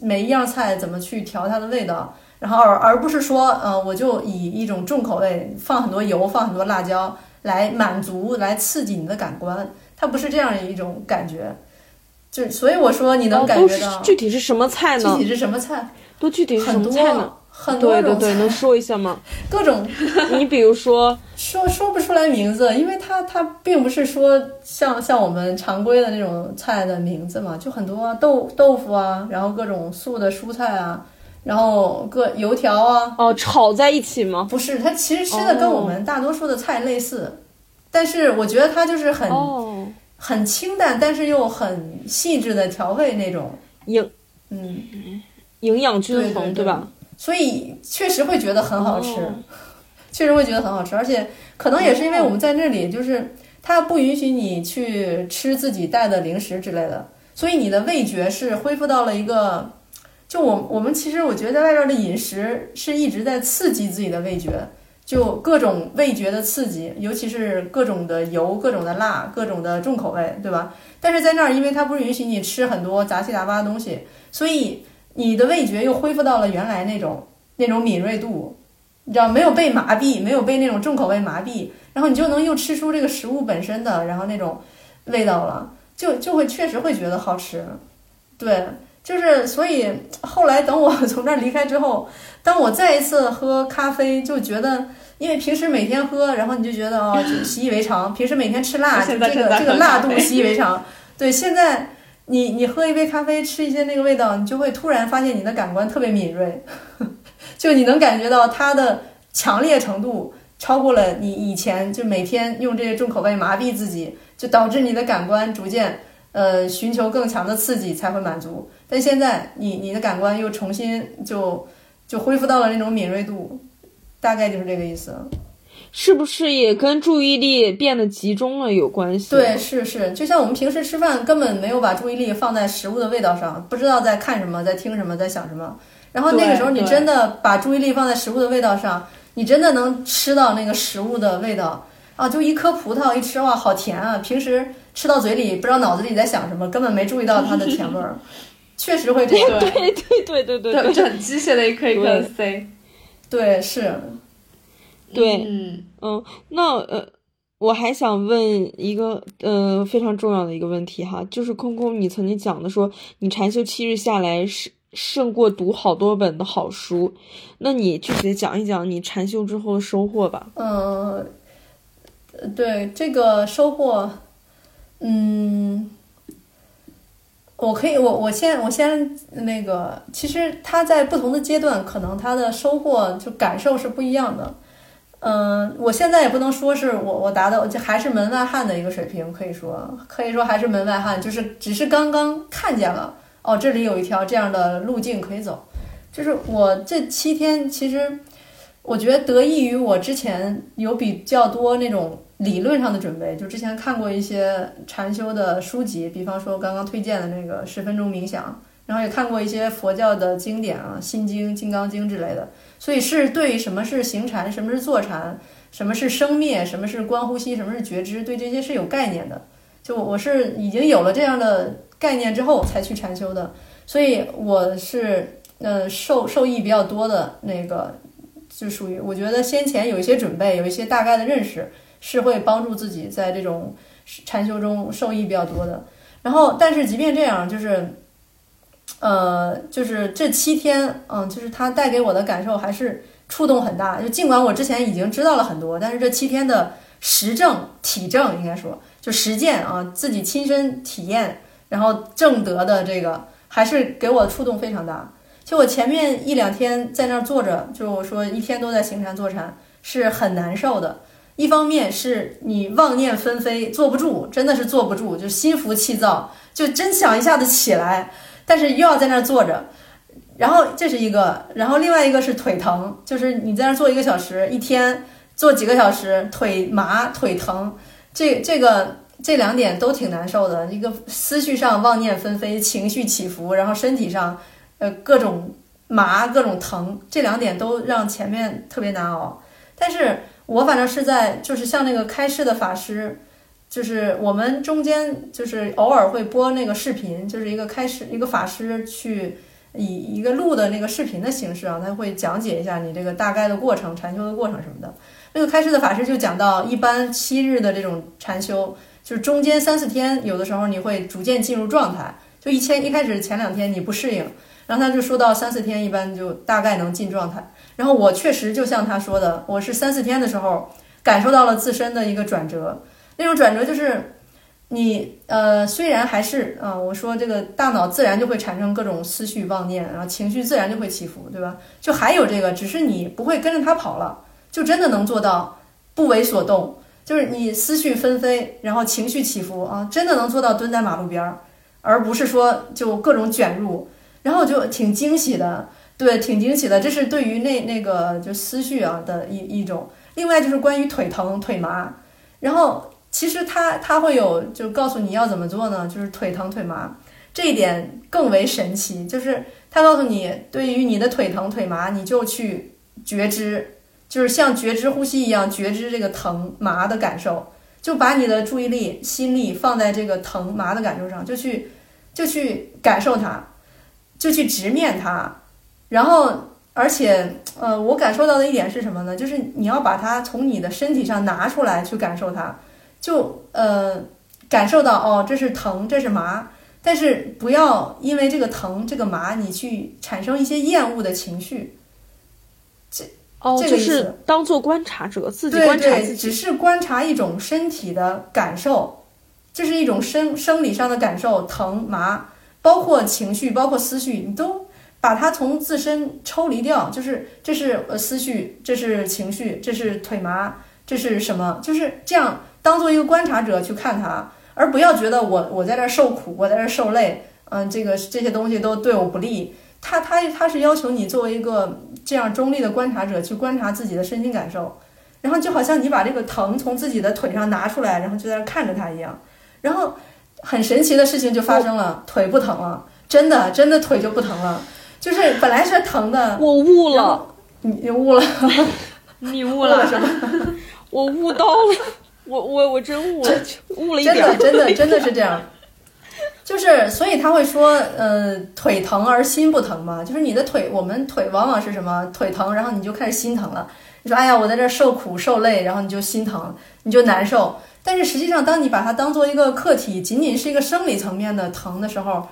每一样菜怎么去调它的味道。然后而而不是说，呃，我就以一种重口味，放很多油，放很多辣椒来满足、来刺激你的感官，它不是这样一种感觉。就所以我说你能感觉到具体是什么菜呢？具体是什么菜？都具体是什么菜呢？很多对对对，能说一下吗？各种，你比如说 说说不出来名字，因为它它并不是说像像我们常规的那种菜的名字嘛，就很多豆豆腐啊，然后各种素的蔬菜啊，然后各油条啊，哦，炒在一起吗？不是，它其实吃的跟我们大多数的菜类似，但是我觉得它就是很、哦，很清淡，但是又很细致的调味那种，营嗯，营养均衡，对对对吧？所以确实会觉得很好吃。哦确实会觉得很好吃，而且可能也是因为我们在那里，就是它不允许你去吃自己带的零食之类的，所以你的味觉是恢复到了一个，就我我们其实我觉得在外边的饮食是一直在刺激自己的味觉，就各种味觉的刺激，尤其是各种的油、各种的辣、各种的重口味，对吧？但是在那儿，因为它不允许你吃很多杂七杂八的东西，所以你的味觉又恢复到了原来那种那种敏锐度。你知道没有被麻痹，没有被那种重口味麻痹，然后你就能又吃出这个食物本身的，然后那种味道了，就就会确实会觉得好吃，对，就是所以后来等我 从那儿离开之后，当我再一次喝咖啡，就觉得因为平时每天喝，然后你就觉得哦，就习以为常，平时每天吃辣，就这个这个辣度习以为常，对，现在。你你喝一杯咖啡，吃一些那个味道，你就会突然发现你的感官特别敏锐，就你能感觉到它的强烈程度超过了你以前就每天用这些重口味麻痹自己，就导致你的感官逐渐呃寻求更强的刺激才会满足。但现在你你的感官又重新就就恢复到了那种敏锐度，大概就是这个意思。是不是也跟注意力变得集中了有关系？对，是是，就像我们平时吃饭根本没有把注意力放在食物的味道上，不知道在看什么，在听什么，在想什么。然后那个时候你真的把注意力放在食物的味道上，你真的能吃到那个食物的味道啊！就一颗葡萄一吃哇，好甜啊！平时吃到嘴里不知道脑子里在想什么，根本没注意到它的甜味儿，确实会这样。对对对对对就很机械的一颗一颗的塞。对，是，对，嗯，嗯，那呃，我还想问一个呃非常重要的一个问题哈，就是空空，你曾经讲的说你禅修七日下来是胜过读好多本的好书，那你具体的讲一讲你禅修之后的收获吧。嗯，呃对这个收获，嗯，我可以，我我先我先那个，其实他在不同的阶段，可能他的收获就感受是不一样的。嗯，我现在也不能说是我我达到，就还是门外汉的一个水平，可以说可以说还是门外汉，就是只是刚刚看见了，哦，这里有一条这样的路径可以走。就是我这七天，其实我觉得得益于我之前有比较多那种理论上的准备，就之前看过一些禅修的书籍，比方说刚刚推荐的那个十分钟冥想，然后也看过一些佛教的经典啊，《心经》《金刚经》之类的，所以是对什么是行禅，什么是坐禅，什么是生灭，什么是观呼吸，什么是觉知，对这些是有概念的。就我是已经有了这样的概念之后才去禅修的，所以我是呃受受益比较多的那个，就属于我觉得先前有一些准备，有一些大概的认识，是会帮助自己在这种禅修中受益比较多的。然后，但是即便这样，就是呃，就是这七天，嗯，就是它带给我的感受还是触动很大。就尽管我之前已经知道了很多，但是这七天的实证、体证，应该说就实践啊，自己亲身体验，然后正得的这个，还是给我触动非常大。就我前面一两天在那儿坐着，就我说一天都在行禅坐禅，是很难受的。一方面是你妄念纷飞，坐不住，真的是坐不住，就心浮气躁，就真想一下子起来，但是又要在那儿坐着。然后这是一个，然后另外一个是腿疼，就是你在那儿坐一个小时，一天坐几个小时，腿麻腿疼，这这个这两点都挺难受的。一个思绪上妄念纷飞，情绪起伏，然后身体上呃各种麻各种疼，这两点都让前面特别难熬。但是我反正是在就是像那个开示的法师，就是我们中间就是偶尔会播那个视频，就是一个开示一个法师去以一个录的那个视频的形式啊，他会讲解一下你这个大概的过程、禅修的过程什么的。那个开示的法师就讲到，一般七日的这种禅修，就是中间三四天，有的时候你会逐渐进入状态，就一千一开始前两天你不适应。然后他就说到三四天，一般就大概能进状态。然后我确实就像他说的，我是三四天的时候，感受到了自身的一个转折。那种转折就是你呃，虽然还是啊、我说这个大脑自然就会产生各种思绪妄念，然后情绪自然就会起伏，对吧？就还有这个，只是你不会跟着他跑了，就真的能做到不为所动。就是你思绪纷飞，然后情绪起伏啊，真的能做到蹲在马路边儿，而不是说就各种卷入，然后就挺惊喜的，对，挺惊喜的。这是对于那那个就思绪啊的一一种。另外就是关于腿疼、腿麻，然后其实它它会有就告诉你要怎么做呢？就是腿疼、腿麻这一点更为神奇，就是它告诉你，对于你的腿疼、腿麻，你就去觉知。就是像觉知呼吸一样，觉知这个疼麻的感受，就把你的注意力、心力放在这个疼麻的感受上，就去就去感受它，就去直面它。然后，而且，呃，我感受到的一点是什么呢？就是你要把它从你的身体上拿出来去感受它，就呃感受到哦，这是疼，这是麻，但是不要因为这个疼、这个麻，你去产生一些厌恶的情绪。哦，这个意就是思当做观察者，自己观察自己。只是观察一种身体的感受，这是一种生生理上的感受，疼麻，包括情绪，包括思绪，你都把它从自身抽离掉，就是这是呃思绪，这是情绪，这是腿麻，这是什么？就是这样当做一个观察者去看它，而不要觉得我我在这儿受苦，我在这儿受累，嗯，这个这些东西都对我不利。他他他是要求你作为一个这样中立的观察者去观察自己的身心感受。然后就好像你把这个疼从自己的腿上拿出来，然后就在那看着它一样，然后很神奇的事情就发生了，腿不疼了，真的真的腿就不疼了，就是本来是疼的，我悟了，你你悟了，你悟悟了了，什么？我悟到了，我我我真悟了，悟了一点。真的真的真的是这样，就是所以他会说，呃，腿疼而心不疼嘛，就是你的腿，我们腿往往是什么？腿疼，然后你就开始心疼了。你说，哎呀，我在这儿受苦受累，然后你就心疼，你就难受。但是实际上，当你把它当做一个客体，仅仅是一个生理层面的疼的时候，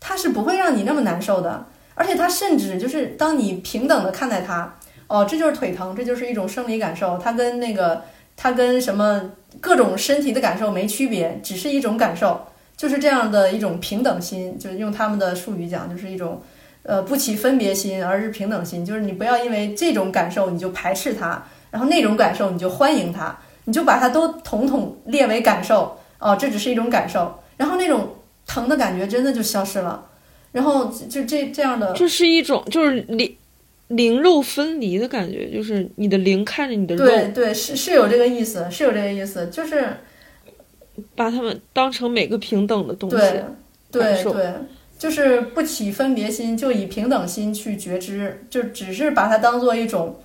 它是不会让你那么难受的。而且它甚至就是当你平等的看待它，哦，这就是腿疼，这就是一种生理感受，它跟那个它跟什么各种身体的感受没区别，只是一种感受，就是这样的一种平等心，就是用他们的术语讲，就是一种呃不起分别心，而是平等心，就是你不要因为这种感受你就排斥它，然后那种感受你就欢迎它，你就把它都统统列为感受，哦，这只是一种感受，然后那种疼的感觉真的就消失了，然后就这这样的，这是一种就是灵灵肉分离的感觉，就是你的灵看着你的肉，对对是是有这个意思，是有这个意思，就是把他们当成每个平等的东西。对对对，就是不起分别心，就以平等心去觉知，就只是把它当做一种，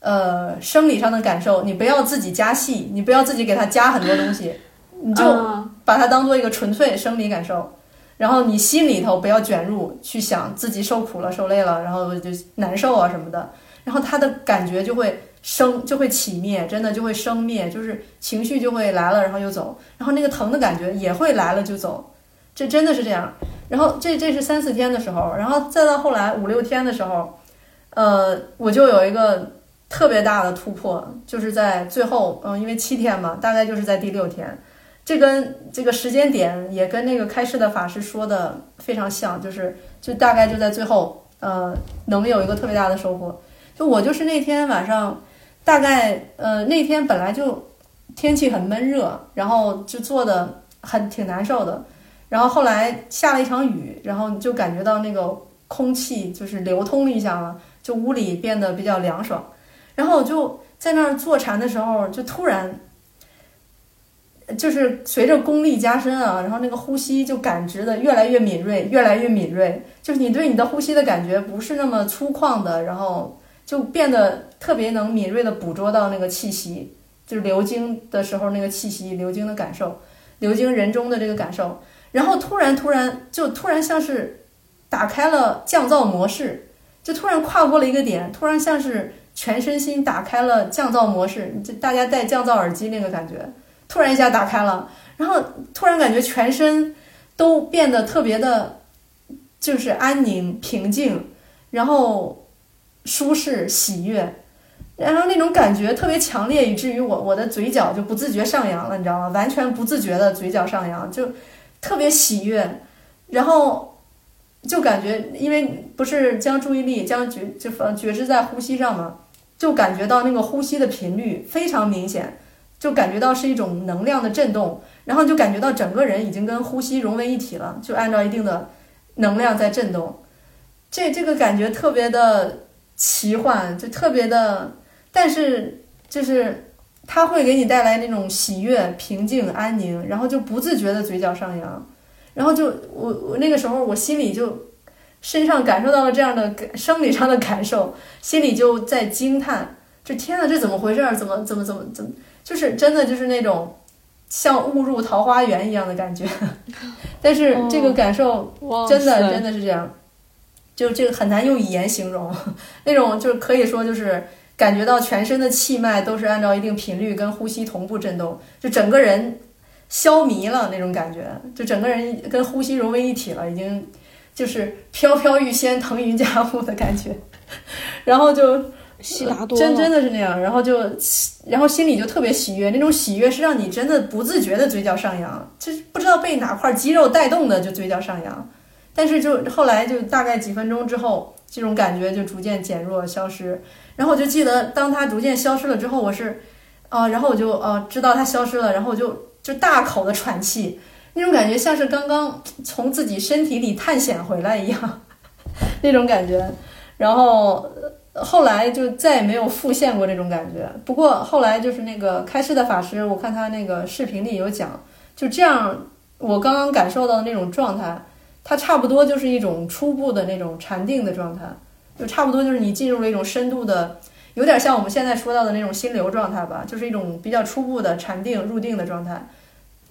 呃，生理上的感受。你不要自己加戏，你不要自己给它加很多东西，你就嗯把它当做一个纯粹生理感受。然后你心里头不要卷入去想自己受苦了、受累了，然后就难受啊什么的。然后他的感觉就会生，就会起灭，真的就会生灭，就是情绪就会来了，然后又走，然后那个疼的感觉也会来了就走，这真的是这样。然后这这是三四天的时候，然后再到后来五六天的时候，呃，我就有一个特别大的突破，就是在最后，嗯、因为七天嘛，大概就是在第六天，这跟这个时间点也跟那个开示的法师说的非常像，就是就大概就在最后，呃，能有一个特别大的收获。就我就是那天晚上，大概呃那天本来就天气很闷热，然后就坐的很挺难受的，然后后来下了一场雨，然后就感觉到那个空气就是流通一下了，就屋里变得比较凉爽，然后我就在那儿坐禅的时候，就突然。就是随着功力加深啊，然后那个呼吸就感知的越来越敏锐，越来越敏锐。就是你对你的呼吸的感觉不是那么粗犷的，然后就变得特别能敏锐的捕捉到那个气息，就是流经的时候那个气息，流经的感受，流经人中的这个感受。然后突然突然就突然像是打开了降噪模式，就突然跨过了一个点，突然像是全身心打开了降噪模式，就大家戴降噪耳机那个感觉。突然一下打开了，然后突然感觉全身都变得特别的，就是安宁、平静，然后舒适、喜悦。然后那种感觉特别强烈，以至于我我的嘴角就不自觉上扬了，你知道吗？完全不自觉的嘴角上扬，就特别喜悦，然后就感觉，因为不是将注意力将觉就放觉知在呼吸上嘛，就感觉到那个呼吸的频率非常明显，就感觉到是一种能量的震动，然后就感觉到整个人已经跟呼吸融为一体了，就按照一定的能量在震动，这这个感觉特别的奇幻，就特别的。但是，就是它会给你带来那种喜悦、平静、安宁，然后就不自觉的嘴角上扬，然后就我我那个时候我心里就身上感受到了这样的感生理上的感受，心里就在惊叹：这天呐，这怎么回事？怎么怎么怎么怎么？就是真的就是那种像误入桃花源一样的感觉。但是这个感受真的真的是这样，就这个很难用语言形容，那种就是可以说就是。感觉到全身的气脉都是按照一定频率跟呼吸同步震动，就整个人消迷了那种感觉，就整个人跟呼吸融为一体了，已经就是飘飘欲仙、腾云驾雾的感觉。然后就真真的是那样，然后就然后心里就特别喜悦，那种喜悦是让你真的不自觉的嘴角上扬，就是不知道被哪块肌肉带动的就嘴角上扬。但是就后来就大概几分钟之后，这种感觉就逐渐减弱消失。然后我就记得，当它逐渐消失了之后，我是，啊，然后我就呃知道它消失了，然后我就就大口的喘气，那种感觉像是刚刚从自己身体里探险回来一样，那种感觉。然后后来就再也没有复现过这种感觉。不过后来就是那个开示的法师，我看他那个视频里有讲，就这样，我刚刚感受到的那种状态，它差不多就是一种初步的那种禅定的状态。就差不多就是你进入了一种深度的，有点像我们现在说到的那种心流状态吧，就是一种比较初步的禅定入定的状态，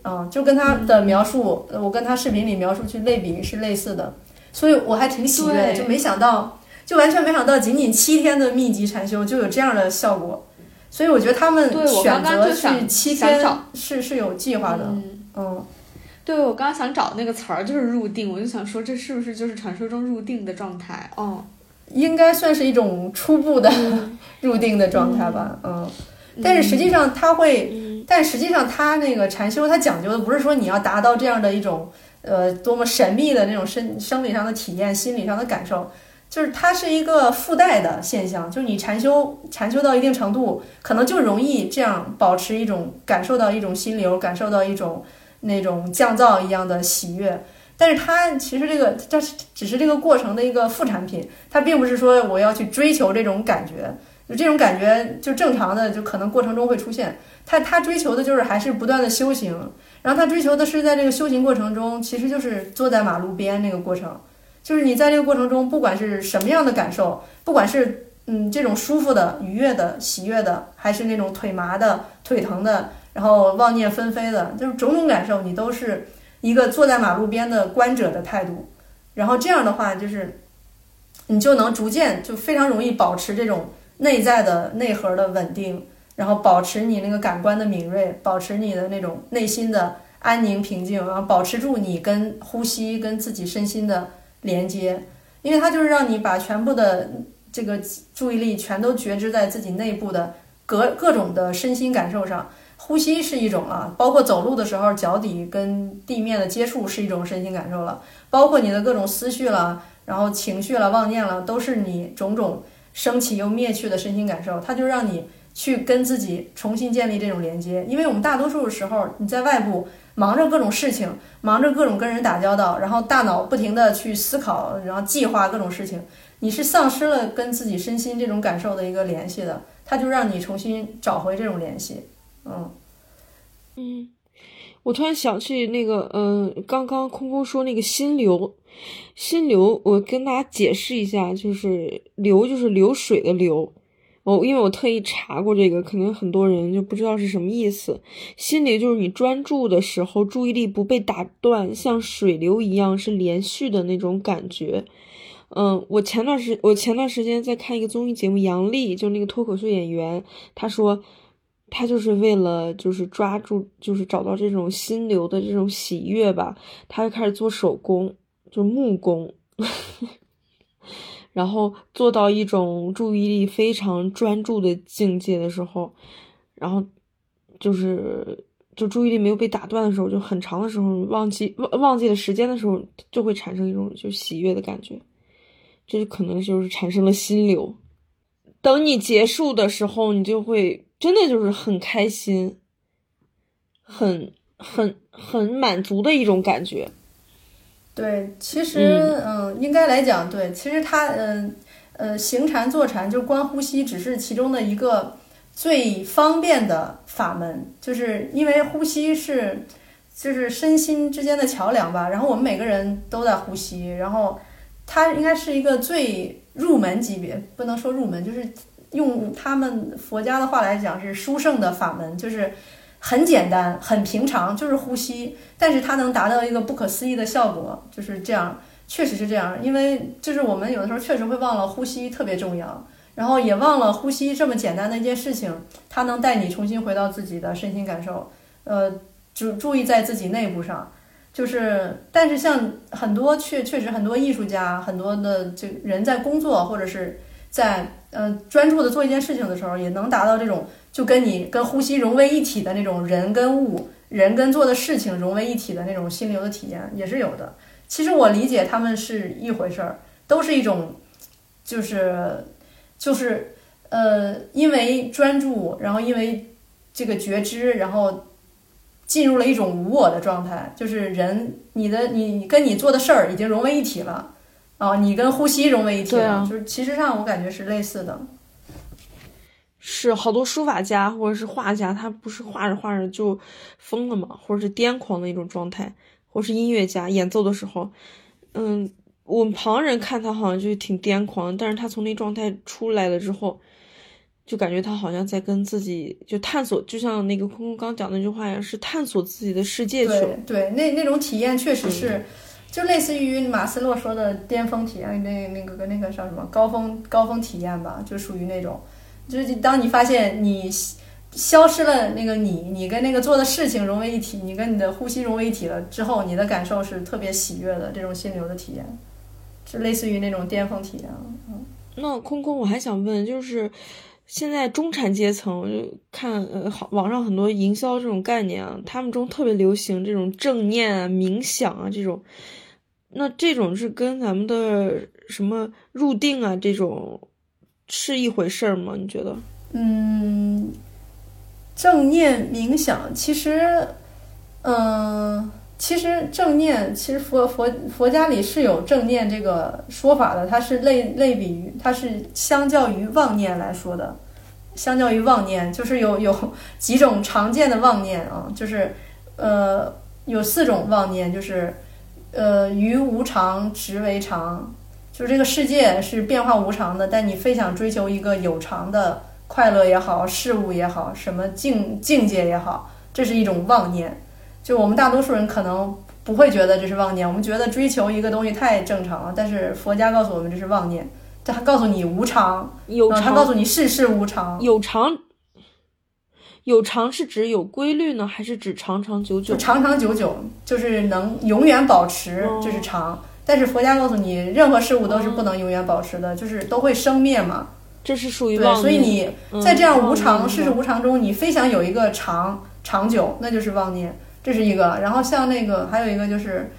嗯，就跟他的描述，我跟他视频里描述去类比是类似的，所以我还挺喜悦的，就没想到，就完全没想到，仅仅七天的密集禅修就有这样的效果，所以我觉得他们选择去七天是是有计划的，嗯，对我刚刚想找那个词儿就是入定，我就想说这是不是就是传说中入定的状态，哦。应该算是一种初步的 入定的状态吧，嗯，但是实际上它会，但实际上它那个禅修它讲究的不是说你要达到这样的一种呃多么神秘的那种身生理上的体验、心理上的感受，就是它是一个附带的现象，就是你禅修禅修到一定程度，可能就容易这样保持一种感受到一种心流，感受到一种那种降噪一样的喜悦。但是它其实这个，这只是这个过程的一个副产品，它并不是说我要去追求这种感觉，就这种感觉就正常的，就可能过程中会出现。他他追求的就是还是不断的修行，然后他追求的是在这个修行过程中，其实就是坐在马路边那个过程，就是你在这个过程中，不管是什么样的感受，不管是嗯这种舒服的、愉悦的、喜悦的，还是那种腿麻的、腿疼的，然后妄念纷飞的，就是种种感受，你都是。一个坐在马路边的观者的态度，然后这样的话，就是你就能逐渐就非常容易保持这种内在的内核的稳定，然后保持你那个感官的敏锐，保持你的那种内心的安宁平静，然后保持住你跟呼吸跟自己身心的连接，因为它就是让你把全部的这个注意力全都觉知在自己内部的各各种的身心感受上。呼吸是一种了，包括走路的时候脚底跟地面的接触是一种身心感受了，包括你的各种思绪了，然后情绪了、妄念了，都是你种种升起又灭去的身心感受。它就让你去跟自己重新建立这种连接，因为我们大多数的时候你在外部忙着各种事情，忙着各种跟人打交道，然后大脑不停的去思考，然后计划各种事情，你是丧失了跟自己身心这种感受的一个联系的。它就让你重新找回这种联系，嗯。嗯，我突然想起那个，嗯，刚刚空空说那个心流，心流，我跟大家解释一下，就是流就是流水的流，我因为我特意查过这个，可能很多人就不知道是什么意思。心流就是你专注的时候，注意力不被打断，像水流一样是连续的那种感觉。嗯，我前段时我前段时间在看一个综艺节目，杨笠就那个脱口秀演员，他说。他就是为了就是抓住就是找到这种心流的这种喜悦吧，他就开始做手工，就木工，然后做到一种注意力非常专注的境界的时候，然后就是就注意力没有被打断的时候，就很长的时候忘记忘忘记了时间的时候，就会产生一种就喜悦的感觉，这就可能就是产生了心流。等你结束的时候，你就会真的就是很开心，很很很满足的一种感觉。对，其实嗯，应该来讲，对，其实它嗯呃行禅坐禅就观呼吸，只是其中的一个最方便的法门，就是因为呼吸是就是身心之间的桥梁吧。然后我们每个人都在呼吸，然后它应该是一个最入门级别，不能说入门，就是用他们佛家的话来讲是殊胜的法门，就是很简单、很平常，就是呼吸。但是它能达到一个不可思议的效果，就是这样，确实是这样。因为就是我们有的时候确实会忘了呼吸特别重要，然后也忘了呼吸这么简单的一件事情，它能带你重新回到自己的身心感受。呃，注注意在自己内部上，就是，但是像很多确确实很多艺术家，很多的这人在工作或者是在呃专注的做一件事情的时候，也能达到这种就跟你跟呼吸融为一体的那种人跟物。人跟做的事情融为一体的那种心流的体验也是有的。其实我理解他们是一回事儿，都是一种，就是就是呃，因为专注，然后因为这个觉知，然后进入了一种无我的状态。就是人，你的你跟你做的事儿已经融为一体了啊，你跟呼吸融为一体了，就是其实上我感觉是类似的。是好多书法家或者是画家，他不是画着画着就疯了嘛，或者是癫狂的一种状态，或是音乐家演奏的时候，嗯，我们旁人看他好像就挺癫狂，但是他从那状态出来了之后，就感觉他好像在跟自己就探索，就像那个空空刚讲那句话一样，是探索自己的世界去了。对，那那种体验确实是，就类似于马斯洛说的巅峰体验，那那个跟那个叫什么高峰高峰体验吧，就属于那种。就是当你发现你消失了那个你，你跟那个做的事情融为一体，你跟你的呼吸融为一体了之后，你的感受是特别喜悦的，这种心流的体验，就类似于那种巅峰体验。嗯，那空空，我还想问，就是现在中产阶层，就看呃，好网上很多营销这种概念啊，他们中特别流行这种正念啊、冥想啊这种，那这种是跟咱们的什么入定啊这种？是一回事儿吗？你觉得？嗯，正念冥想其实，嗯，其实正念其实佛佛佛家里是有正念这个说法的，它是类类比于，它是相较于妄念来说的，相较于妄念，就是有有几种常见的妄念啊，就是呃有四种妄念，就是呃于无常执为常。就是这个世界是变化无常的，但你非想追求一个有常的快乐也好，事物也好，什么境境界也好，这是一种妄念。就我们大多数人可能不会觉得这是妄念，我们觉得追求一个东西太正常了。但是佛家告诉我们这是妄念，他告诉你无常，有常告诉你世事无常。有常，有常是指有规律呢，还是指长长久久？长长久久就是能永远保持，这是常。但是佛家告诉你，任何事物都是不能永远保持的，就是都会生灭嘛。这是属于对，所以你在这样无常、世事无常中，你非想有一个长长久，那就是妄念。这是一个。然后像那个还有一个就是，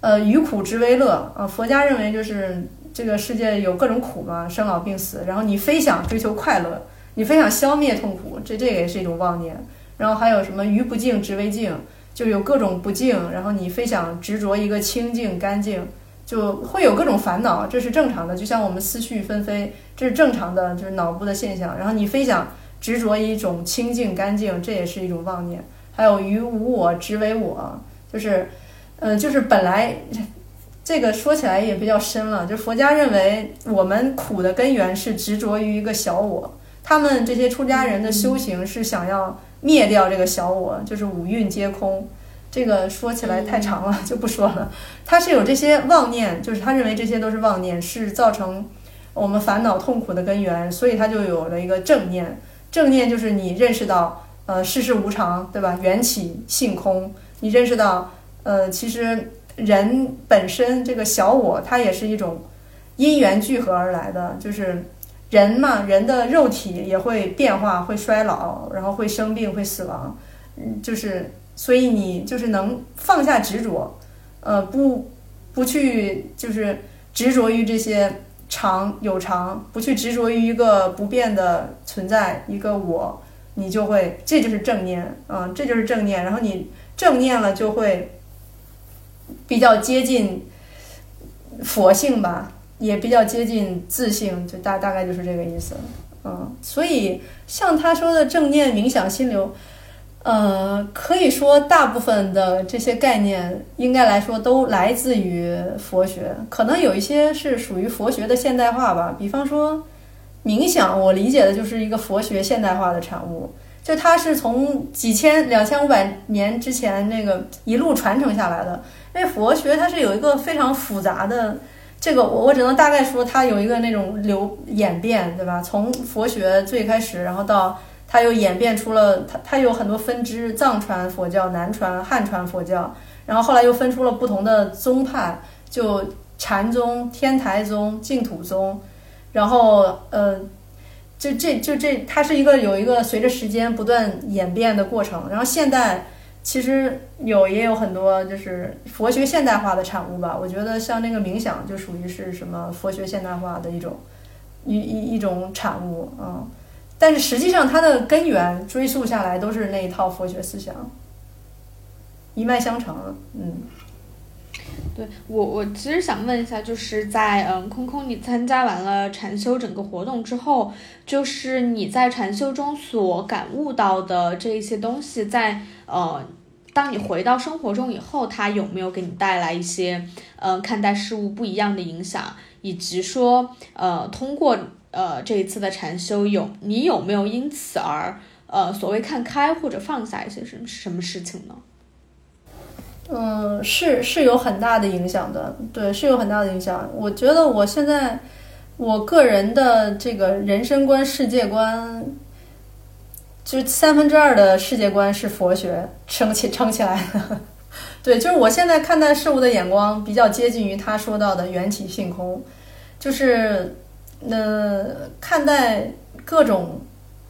呃，于苦之为乐啊。佛家认为就是这个世界有各种苦嘛，生老病死。然后你非想追求快乐，你非想消灭痛苦，这这个也是一种妄念。然后还有什么于不净之为净，就有各种不净，然后你非想执着一个清净干净。就会有各种烦恼，这是正常的。就像我们思绪纷飞，这是正常的，就是脑部的现象。然后你非想执着一种清净干净，这也是一种妄念。还有于无我执为我，就是，呃，就是本来这个说起来也比较深了。就佛家认为，我们苦的根源是执着于一个小我。他们这些出家人的修行是想要灭掉这个小我，就是五蕴皆空。这个说起来太长了，就不说了。他是有这些妄念，就是他认为这些都是妄念，是造成我们烦恼痛苦的根源，所以他就有了一个正念。正念就是你认识到，呃，世事无常，对吧？缘起性空。你认识到，呃，其实人本身这个小我，它也是一种因缘聚合而来的，就是人嘛，人的肉体也会变化，会衰老，然后会生病，会死亡。嗯，就是所以你就是能放下执着，呃，不不去就是执着于这些常有常，不去执着于一个不变的存在，一个我，你就会这就是正念，嗯，这就是正念。然后你正念了，就会比较接近佛性吧。也比较接近自信，就大大概就是这个意思，嗯，所以像他说的正念冥想心流，呃，可以说大部分的这些概念应该来说都来自于佛学，可能有一些是属于佛学的现代化吧。比方说冥想，我理解的就是一个佛学现代化的产物，就它是从几千两千五百年之前那个一路传承下来的，因为佛学它是有一个非常复杂的。这个我我只能大概说，它有一个那种流演变，对吧？从佛学最开始，然后到它又演变出了它它有很多分支，藏传佛教、南传、汉传佛教，然后后来又分出了不同的宗派，就禅宗、天台宗、净土宗，然后呃，就这就这，它是一个有一个随着时间不断演变的过程，然后现代。其实有也有很多就是佛学现代化的产物吧。我觉得像那个冥想就属于是什么佛学现代化的一种一一一种产物啊。但是实际上它的根源追溯下来都是那一套佛学思想，一脉相承。嗯，对我我其实想问一下，就是在嗯空空你参加完了禅修整个活动之后，就是你在禅修中所感悟到的这一些东西，在呃。当你回到生活中以后，它有没有给你带来一些，呃，看待事物不一样的影响？以及说，呃，通过呃这一次的禅修，有你有没有因此而，呃，所谓看开或者放下一些什什么事情呢？嗯，是是有很大的影响的，对，是有很大的影响。我觉得我现在我个人的这个人生观、世界观。就是三分之二的世界观是佛学撑起撑起来的，对，就是我现在看待事物的眼光比较接近于他说到的缘起性空，就是呃看待各种，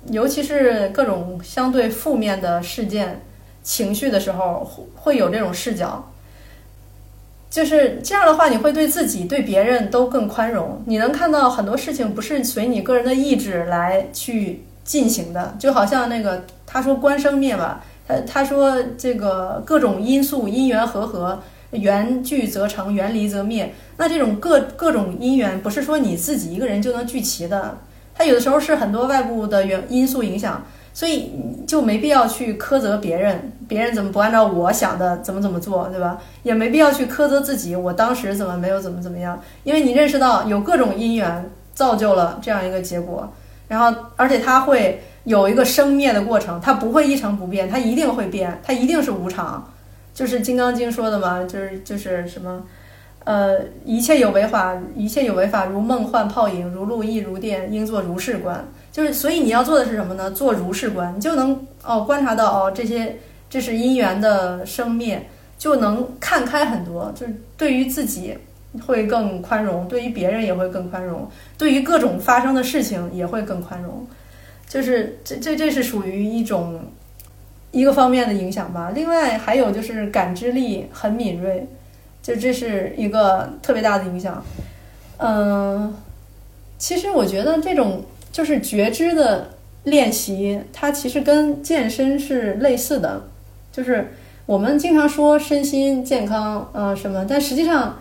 尤其是各种相对负面的事件、情绪的时候，会有这种视角，就是这样的话，你会对自己、对别人都更宽容，你能看到很多事情不是随你个人的意志来去。进行的就好像那个他说观生灭吧，他他说这个各种因素因缘和合，缘聚则成，缘离则灭。那这种各各种因缘不是说你自己一个人就能聚齐的，它有的时候是很多外部的原因素影响，所以就没必要去苛责别人，别人怎么不按照我想的怎么怎么做，对吧？也没必要去苛责自己，我当时怎么没有怎么怎么样，因为你认识到有各种因缘造就了这样一个结果。然后，而且它会有一个生灭的过程，它不会一成不变，它一定会变，它一定是无常。就是《金刚经》说的嘛，就是就是什么，呃，一切有为法，一切有为法如梦幻泡影，如露亦如电，应作如是观。就是，所以你要做的是什么呢？做如是观，你就能哦观察到哦这些这是因缘的生灭，就能看开很多。就是对于自己。会更宽容，对于别人也会更宽容，对于各种发生的事情也会更宽容，就是这这这是属于一种一个方面的影响吧。另外还有就是感知力很敏锐，就这是一个特别大的影响。嗯，其实我觉得这种就是觉知的练习，它其实跟健身是类似的，就是我们经常说身心健康，呃什么，但实际上。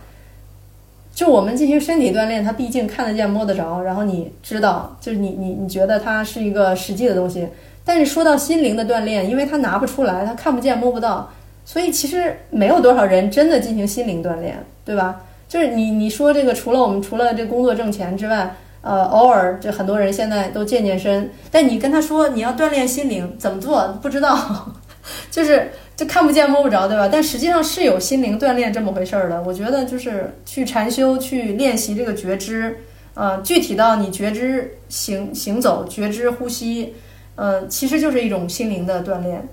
就我们进行身体锻炼，它毕竟看得见、摸得着，然后你知道，就是你你你觉得它是一个实际的东西。但是说到心灵的锻炼，因为它拿不出来，它看不见、摸不到，所以其实没有多少人真的进行心灵锻炼，对吧？就是你你说这个，除了我们除了这工作挣钱之外，呃，偶尔这很多人现在都健健身，但你跟他说你要锻炼心灵，怎么做不知道，就是。就看不见摸不着，对吧？但实际上是有心灵锻炼这么回事儿的。我觉得就是去禅修，去练习这个觉知，呃，具体到你觉知行行走、觉知呼吸，呃，其实就是一种心灵的锻炼。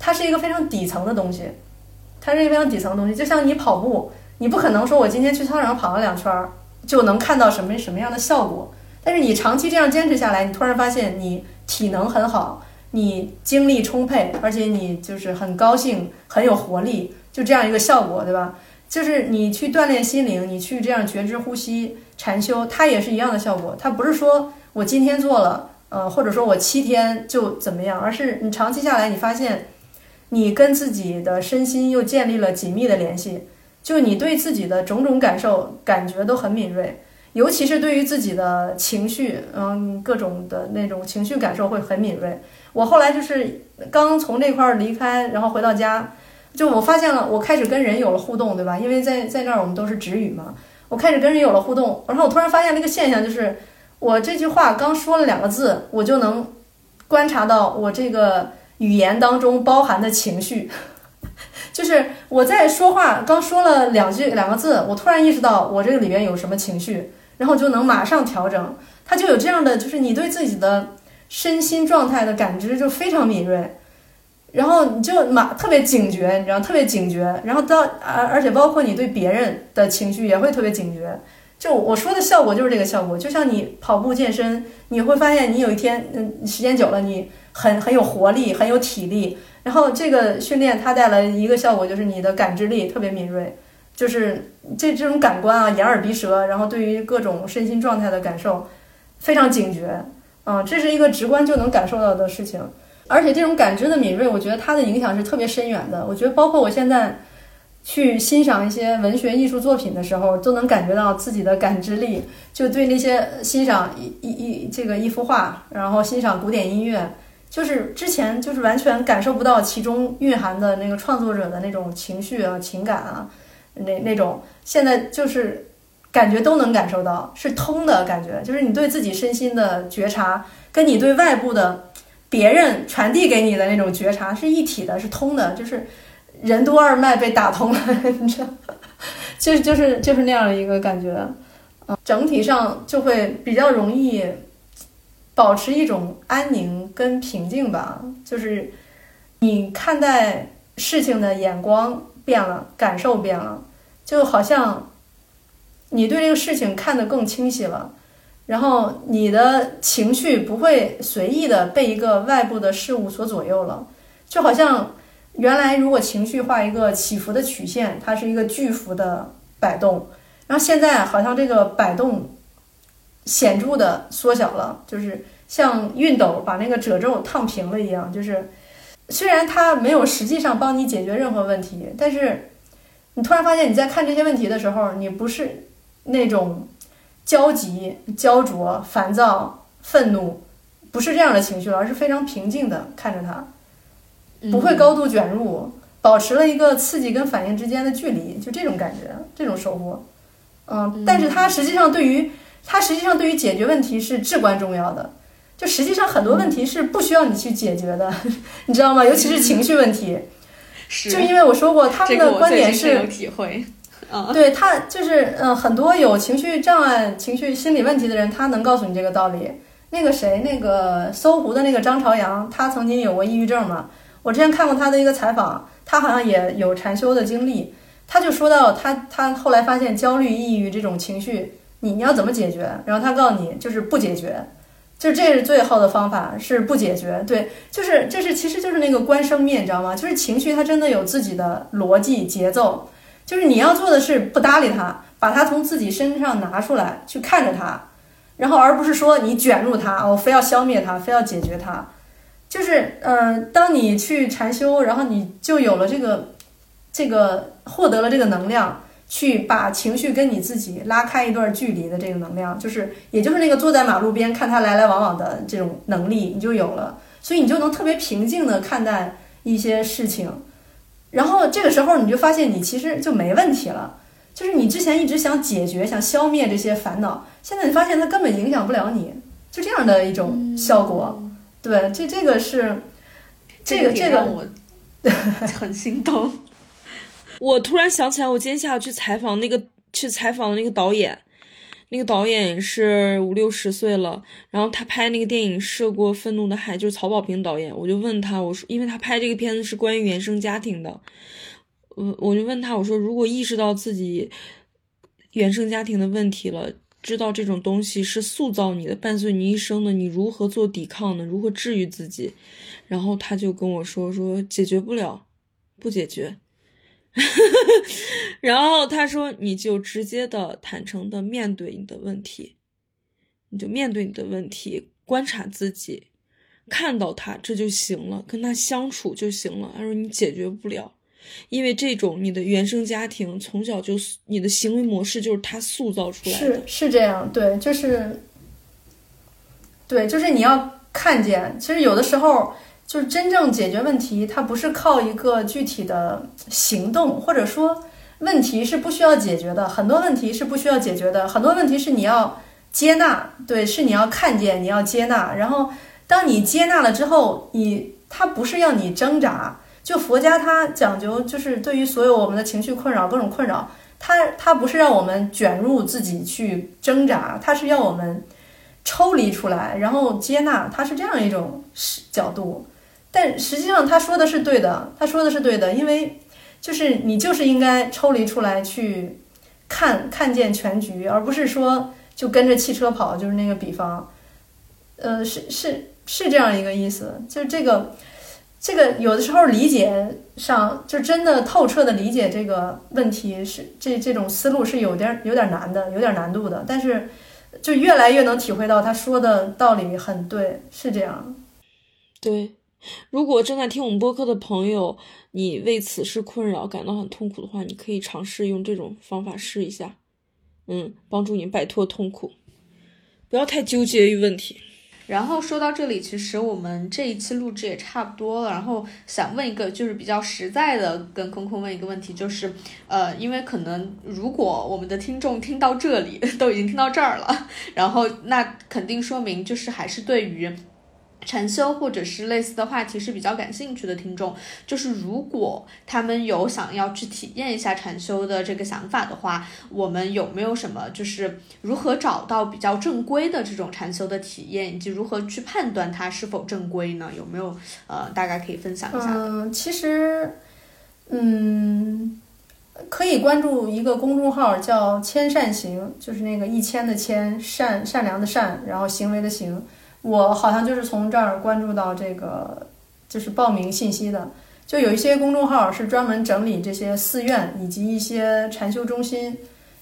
它是一个非常底层的东西，它是一个非常底层的东西。就像你跑步，你不可能说我今天去操场跑了两圈儿，就能看到什么什么样的效果。但是你长期这样坚持下来，你突然发现你体能很好，你精力充沛，而且你就是很高兴，很有活力，就这样一个效果，对吧？就是你去锻炼心灵，你去这样觉知呼吸禅修，它也是一样的效果。它不是说我今天做了，呃，或者说我七天就怎么样，而是你长期下来，你发现你跟自己的身心又建立了紧密的联系，就你对自己的种种感受感觉都很敏锐。尤其是对于自己的情绪，嗯，各种的那种情绪感受会很敏锐。我后来就是刚从这块儿离开，然后回到家，就我发现了，我开始跟人有了互动，对吧？因为在在那儿我们都是直语嘛，我开始跟人有了互动，然后我突然发现了一个现象，就是我这句话刚说了两个字，我就能观察到我这个语言当中包含的情绪，就是我在说话刚说了两句两个字，我突然意识到我这个里边有什么情绪。然后就能马上调整，他就有这样的，就是你对自己的身心状态的感知就非常敏锐，然后你就马特别警觉，你知道特别警觉，然后到而而且包括你对别人的情绪也会特别警觉。就我说的效果就是这个效果，就像你跑步健身，你会发现你有一天嗯时间久了你很很有活力，很有体力，然后这个训练它带来一个效果就是你的感知力特别敏锐。就是这这种感官啊，眼耳鼻舌，然后对于各种身心状态的感受非常警觉，啊，这是一个直观就能感受到的事情。而且这种感知的敏锐，我觉得它的影响是特别深远的。我觉得包括我现在去欣赏一些文学艺术作品的时候，都能感觉到自己的感知力，就对那些欣赏一一一这个一幅画，然后欣赏古典音乐，就是之前就是完全感受不到其中蕴含的那个创作者的那种情绪啊、情感啊。那那种现在就是感觉都能感受到是通的感觉，就是你对自己身心的觉察，跟你对外部的别人传递给你的那种觉察是一体的，是通的，就是任督二脉被打通了，你知道，就是就是就是那样的一个感觉，嗯，整体上就会比较容易保持一种安宁跟平静吧，就是你看待事情的眼光。变了，感受变了，就好像你对这个事情看得更清晰了，然后你的情绪不会随意的被一个外部的事物所左右了，就好像原来如果情绪画一个起伏的曲线，它是一个巨幅的摆动，然后现在好像这个摆动显著的缩小了，就是像熨斗把那个褶皱烫平了一样，就是。虽然它没有实际上帮你解决任何问题，但是你突然发现你在看这些问题的时候，你不是那种焦急、焦灼、烦躁、愤怒，不是这样的情绪了，而是非常平静的看着他，不会高度卷入，保持了一个刺激跟反应之间的距离，就这种感觉，这种收获。嗯，但是它实际上对于它实际上对于解决问题是至关重要的。就实际上很多问题是不需要你去解决的，你知道吗？尤其是情绪问题，就因为我说过他们的观点是，有体会，对他就是嗯，很多有情绪障碍、情绪心理问题的人，他能告诉你这个道理。那个谁，那个搜狐的那个张朝阳，他曾经有过抑郁症嘛？我之前看过他的一个采访，他好像也有禅修的经历，他就说到他他后来发现焦虑、抑郁这种情绪，你你要怎么解决？然后他告诉你，就是不解决。就这是最后的方法，是不解决。对，就是这是其实就是那个观生灭，你知道吗？就是情绪它真的有自己的逻辑节奏，就是你要做的是不搭理他，把他从自己身上拿出来去看着他，然后而不是说你卷入他，我非要消灭他，非要解决他。就是嗯，当你去禅修，然后你就有了这个这个获得了这个能量。去把情绪跟你自己拉开一段距离的这个能量，就是，也就是那个坐在马路边看他来来往往的这种能力，你就有了，所以你就能特别平静的看待一些事情，然后这个时候你就发现你其实就没问题了，就是你之前一直想解决、想消灭这些烦恼，现在你发现它根本影响不了你，就这样的一种效果。对，这这个是，这个这个我很心动。我突然想起来，我今天下午去采访那个去采访的那个导演，那个导演是五六十岁了，然后他拍那个电影《涉过愤怒的海》，就是曹保平导演。我就问他，我说，因为他拍这个片子是关于原生家庭的，我我就问他，我说，如果意识到自己原生家庭的问题了，知道这种东西是塑造你的，伴随你一生的，你如何做抵抗呢？如何治愈自己？然后他就跟我说说解决不了，不解决。然后他说你就直接的坦诚的面对你的问题，你就面对你的问题，观察自己，看到他这就行了，跟他相处就行了。他说你解决不了。因为这种你的原生家庭从小就你的行为模式就是他塑造出来的，是是这样，对，就是，对，就是你要看见，其实有的时候就是真正解决问题，它不是靠一个具体的行动，或者说问题是不需要解决的，很多问题是不需要解决的，很多问题是你要接纳，对，是你要看见，你要接纳，然后当你接纳了之后，你它不是要你挣扎。就佛家，它讲究就是对于所有我们的情绪困扰、各种困扰，它它不是让我们卷入自己去挣扎，它是要我们抽离出来，然后接纳，它是这样一种角度。但实际上他说的是对的，他说的是对的，因为就是你就是应该抽离出来去看看见全局，而不是说就跟着汽车跑，就是那个比方，呃，是是是这样一个意思，就是这个。这个有的时候理解上就真的透彻的理解这个问题是这这种思路是有点有点难的，有点难度的。但是就越来越能体会到他说的道理很对，是这样。对，如果正在听我们播客的朋友，你为此事困扰，感到很痛苦的话，你可以尝试用这种方法试一下，嗯，帮助你摆脱痛苦，不要太纠结于问题。然后说到这里，其实我们这一期录制也差不多了。然后想问一个，就是比较实在的，跟空空问一个问题，就是，呃，因为可能如果我们的听众听到这里，都已经听到这儿了，然后那肯定说明就是还是对于。禅修或者是类似的话题是比较感兴趣的听众，就是如果他们有想要去体验一下禅修的这个想法的话，我们有没有什么就是如何找到比较正规的这种禅修的体验，以及如何去判断它是否正规呢？有没有呃大概可以分享一下？嗯，其实，嗯，可以关注一个公众号叫“千善行”，就是那个一千的千善善良的善，然后行为的行。我好像就是从这儿关注到这个，就是报名信息的。就有一些公众号是专门整理这些寺院以及一些禅修中心。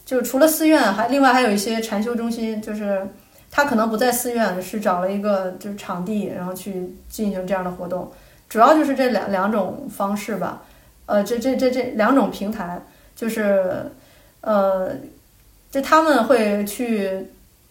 就除了寺院，还另外还有一些禅修中心，就是他可能不在寺院，是找了一个就是场地，然后去进行这样的活动。主要就是这两两种方式吧。呃，这这这这两种平台，就是呃，就他们会去。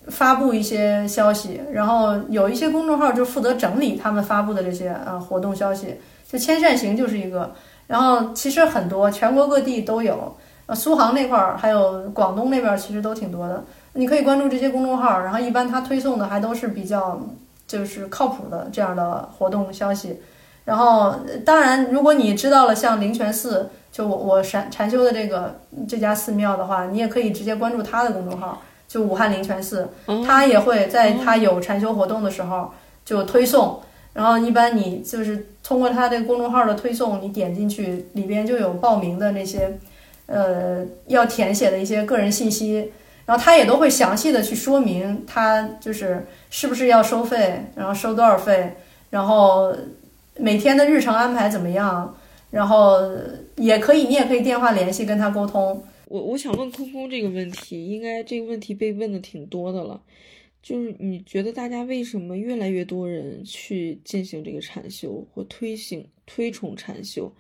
发布一些消息，然后有一些公众号就负责整理他们发布的这些呃活动消息，就千善行就是一个，然后其实很多全国各地都有，呃苏杭那块儿还有广东那边其实都挺多的，你可以关注这些公众号，然后一般他推送的还都是比较就是靠谱的这样的活动消息，然后当然如果你知道了像灵泉寺，就我我禅禅修的这个这家寺庙的话，你也可以直接关注他的公众号。就武汉灵泉寺，他也会在他有禅修活动的时候就推送，然后一般你就是通过他这个公众号的推送，你点进去里边就有报名的那些，呃，要填写的一些个人信息，然后他也都会详细的去说明他就是是不是要收费，然后收多少费，然后每天的日程安排怎么样，然后也可以，你也可以电话联系跟他沟通。我我想问空空这个问题，应该这个问题被问的挺多的了，就是你觉得大家为什么越来越多人去进行这个禅修或推行推崇禅修？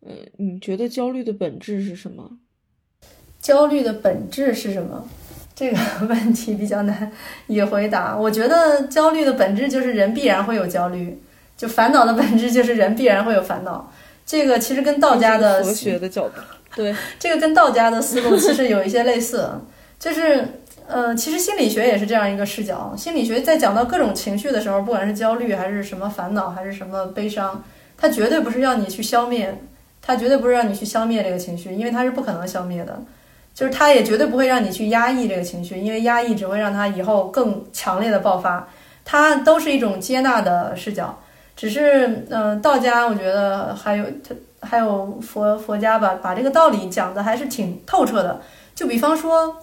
呃，你觉得焦虑的本质是什么？焦虑的本质是什么？这个 问题比较难以回答。我觉得焦虑的本质就是人必然会有焦虑，就烦恼的本质就是人必然会有烦恼。这个其实跟道家的佛学的角度。对，这个跟道家的思路其实有一些类似，就是，呃，其实心理学也是这样一个视角。心理学在讲到各种情绪的时候，不管是焦虑还是什么烦恼还是什么悲伤，它绝对不是让你去消灭，它绝对不是让你去消灭这个情绪，因为它是不可能消灭的。就是它也绝对不会让你去压抑这个情绪，因为压抑只会让它以后更强烈的爆发。它都是一种接纳的视角，只是，嗯，道家我觉得还有它。还有佛佛家吧，把这个道理讲的还是挺透彻的。就比方说，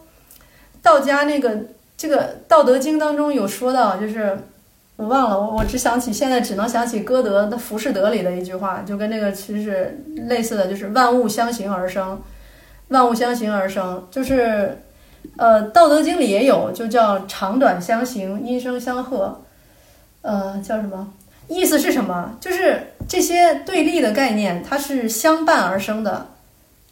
道家那个这个《道德经》当中有说到，就是我忘了，我我只想起现在只能想起歌德的《浮士德》里的一句话，就跟那个其实是类似的，就是万物相形而生，万物相形而生，就是呃，《道德经》里也有，就叫长短相形，音声相和，呃，叫什么？意思是什么？就是这些对立的概念，它是相伴而生的。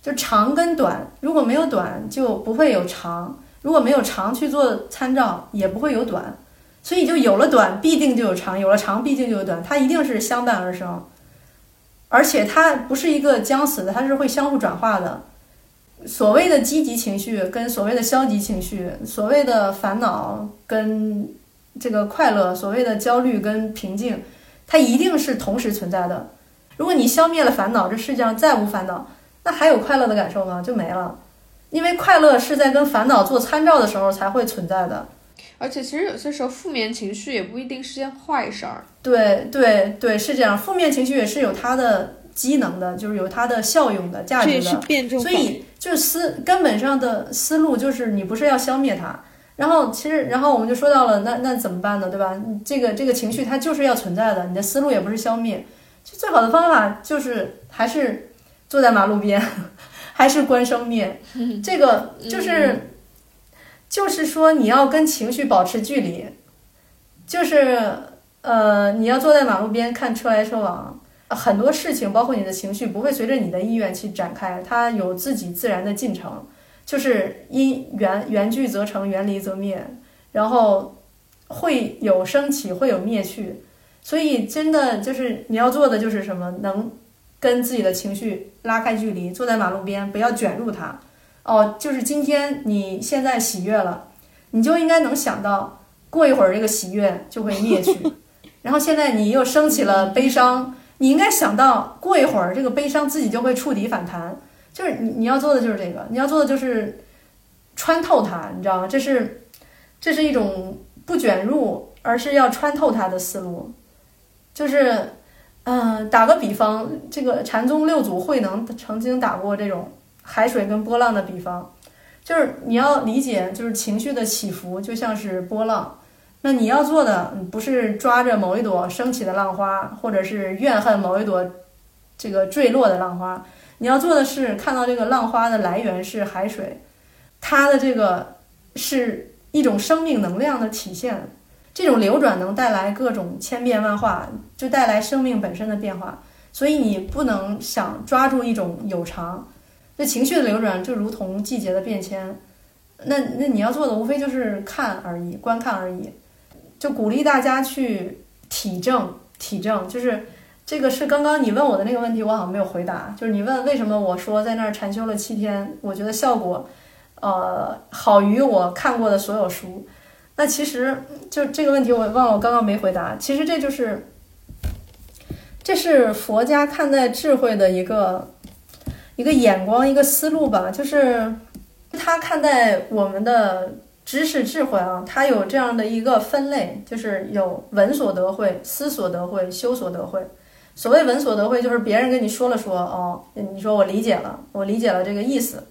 就长跟短，如果没有短，就不会有长；如果没有长去做参照，也不会有短。所以就有了短，必定就有长；有了长，必定就有短。它一定是相伴而生，而且它不是一个将死的，它是会相互转化的。所谓的积极情绪跟所谓的消极情绪，所谓的烦恼跟这个快乐，所谓的焦虑跟平静，它一定是同时存在的。如果你消灭了烦恼，这世界上再无烦恼。那还有快乐的感受吗？就没了，因为快乐是在跟烦恼做参照的时候才会存在的。而且其实有些时候负面情绪也不一定是件坏事儿。对对对，是这样，负面情绪也是有它的机能的，就是有它的效用的价值的。所以就是思根本上的思路就是你不是要消灭它，然后其实然后我们就说到了，那那怎么办呢？对吧？这个这个情绪它就是要存在的，你的思路也不是消灭，就最好的方法就是还是。坐在马路边，还是关生灭？这个就是，就是说你要跟情绪保持距离，就是呃，你要坐在马路边看车来车往，很多事情包括你的情绪不会随着你的意愿去展开，它有自己自然的进程，就是因缘缘聚则成，缘离则灭，然后会有升起，会有灭去，所以真的就是你要做的就是什么能。跟自己的情绪拉开距离，坐在马路边，不要卷入它。哦，就是今天你现在喜悦了，你就应该能想到，过一会儿这个喜悦就会灭去。然后现在你又升起了悲伤，你应该想到，过一会儿这个悲伤自己就会触底反弹。就是你你要做的就是这个，你要做的就是穿透它，你知道吗？这是这是一种不卷入，而是要穿透它的思路，就是。嗯，打个比方，这个禅宗六祖慧能曾经打过这种海水跟波浪的比方，就是你要理解，就是情绪的起伏就像是波浪，那你要做的不是抓着某一朵升起的浪花，或者是怨恨某一朵这个坠落的浪花，你要做的是看到这个浪花的来源是海水，它的这个是一种生命能量的体现。这种流转能带来各种千变万化，就带来生命本身的变化。所以你不能想抓住一种有常，这情绪的流转就如同季节的变迁。那那你要做的无非就是看而已，观看而已。就鼓励大家去体证，体证就是这个是刚刚你问我的那个问题，我好像没有回答。就是你问为什么我说在那儿禅修了七天，我觉得效果，呃，好于我看过的所有书。那其实就这个问题，我忘了，我刚刚没回答。其实这就是，这是佛家看待智慧的一个一个眼光、一个思路吧。就是他看待我们的知识、智慧啊，他有这样的一个分类，就是有闻所得慧、思所得慧、修所得慧。所谓闻所得慧，就是别人跟你说了说，哦，你说我理解了，我理解了这个意思。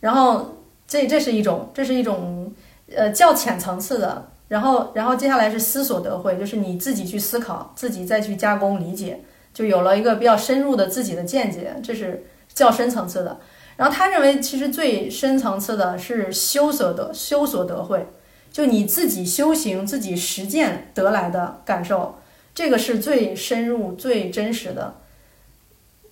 然后这这是一种，这是一种。呃，较浅层次的，然后，然后接下来是思所得会，就是你自己去思考，自己再去加工理解，就有了一个比较深入的自己的见解，这是较深层次的。然后他认为，其实最深层次的是修所得，修所得会，就你自己修行、自己实践得来的感受，这个是最深入、最真实的。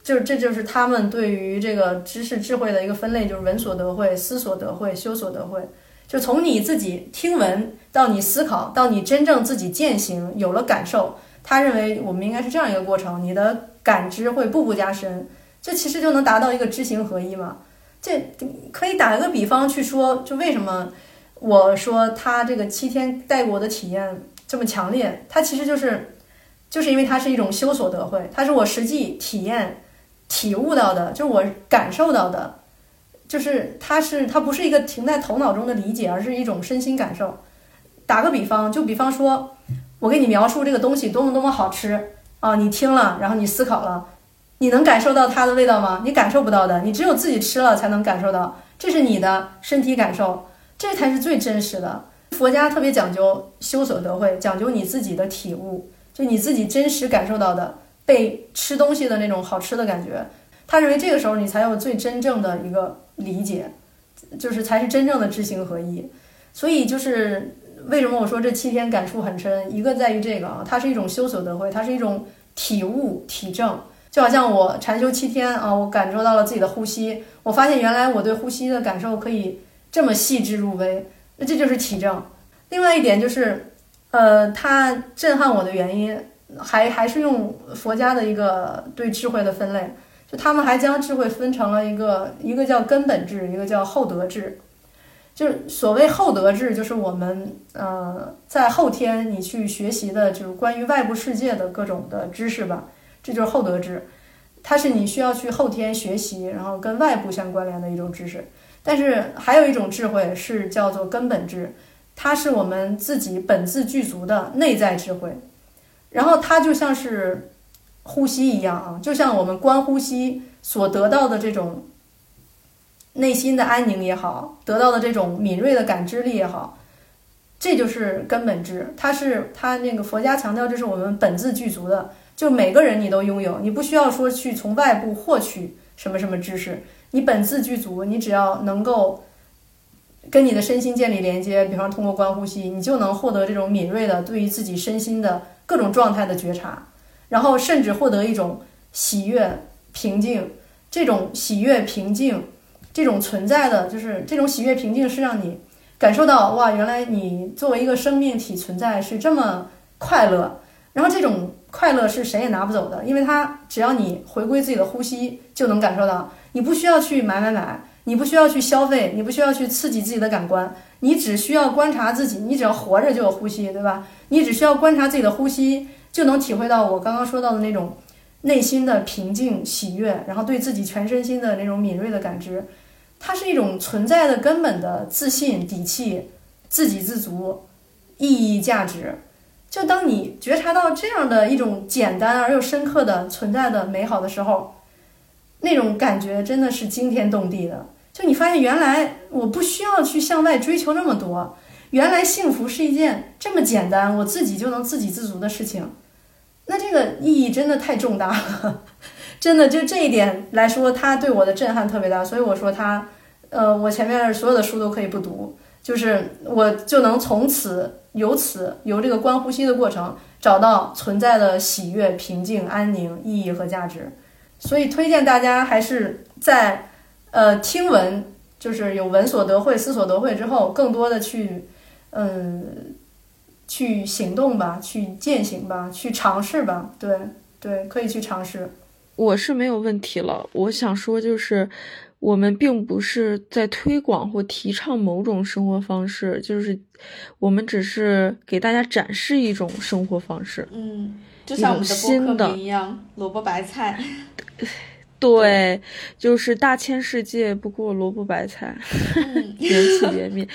就是这就是他们对于这个知识智慧的一个分类，就是闻所得会、思所得会、修所得会。就从你自己听闻到你思考，到你真正自己践行，有了感受。他认为我们应该是这样一个过程，你的感知会步步加深，这其实就能达到一个知行合一嘛。这可以打一个比方去说，就为什么我说他这个七天带给我的体验这么强烈，它其实就是，就是因为它是一种修所得会，它是我实际体验、体悟到的，就是我感受到的。就是它是它不是一个停在头脑中的理解，而是一种身心感受。打个比方，就比方说，我给你描述这个东西多么多么好吃啊，你听了，然后你思考了，你能感受到它的味道吗？你感受不到的，你只有自己吃了才能感受到。这是你的身体感受，这才是最真实的。佛家特别讲究修所得慧，讲究你自己的体悟，就你自己真实感受到的被吃东西的那种好吃的感觉。他认为这个时候你才有最真正的一个理解，就是才是真正的知行合一。所以就是为什么我说这七天感触很深，一个在于这个啊，它是一种修所得慧，它是一种体悟体证。就好像我禅修七天啊，我感受到了自己的呼吸，我发现原来我对呼吸的感受可以这么细致入微，那这就是体证。另外一点就是，呃，它震撼我的原因还还是用佛家的一个对智慧的分类，就他们还将智慧分成了一个一个叫根本智，一个叫后得智。就是所谓后得智，就是我们呃在后天你去学习的，就是关于外部世界的各种的知识吧。这就是后得智，它是你需要去后天学习，然后跟外部相关联的一种知识。但是还有一种智慧是叫做根本智，它是我们自己本自具足的内在智慧。然后它就像是呼吸一样啊，就像我们观呼吸所得到的这种内心的安宁也好，得到的这种敏锐的感知力也好，这就是根本智。它是它那个佛家强调，这是我们本自具足的。就每个人你都拥有，你不需要说去从外部获取什么什么知识，你本自具足，你只要能够跟你的身心建立连接，比方通过观呼吸，你就能获得这种敏锐的对于自己身心的各种状态的觉察，然后甚至获得一种喜悦平静。这种喜悦平静，这种存在的就是这种喜悦平静，是让你感受到哇，原来你作为一个生命体存在是这么快乐，然后这种。快乐是谁也拿不走的，因为它只要你回归自己的呼吸，就能感受到。你不需要去买买买，你不需要去消费，你不需要去刺激自己的感官，你只需要观察自己。你只要活着就有呼吸，对吧？你只需要观察自己的呼吸，就能体会到我刚刚说到的那种内心的平静、喜悦，然后对自己全身心的那种敏锐的感知。它是一种存在的根本的自信、底气、自给自足、意义、价值。就当你觉察到这样的一种简单而又深刻的存在的美好的时候，那种感觉真的是惊天动地的。就你发现，原来我不需要去向外追求那么多，原来幸福是一件这么简单，我自己就能自给自足的事情。那这个意义真的太重大了，真的就这一点来说，它对我的震撼特别大。所以我说它，呃，我前面所有的书都可以不读，就是我就能从此。由此，由这个观呼吸的过程，找到存在的喜悦、平静、安宁、意义和价值。所以，推荐大家还是在呃听闻，就是有闻所得会、思所得会之后，更多的去嗯去行动吧，去践行吧，去尝试吧。对对，可以去尝试。我是没有问题了。我想说就是。我们并不是在推广或提倡某种生活方式，就是我们只是给大家展示一种生活方式。嗯，就像我们的新的一样，萝卜白菜。对，就是大千世界不过萝卜白菜，缘起缘灭。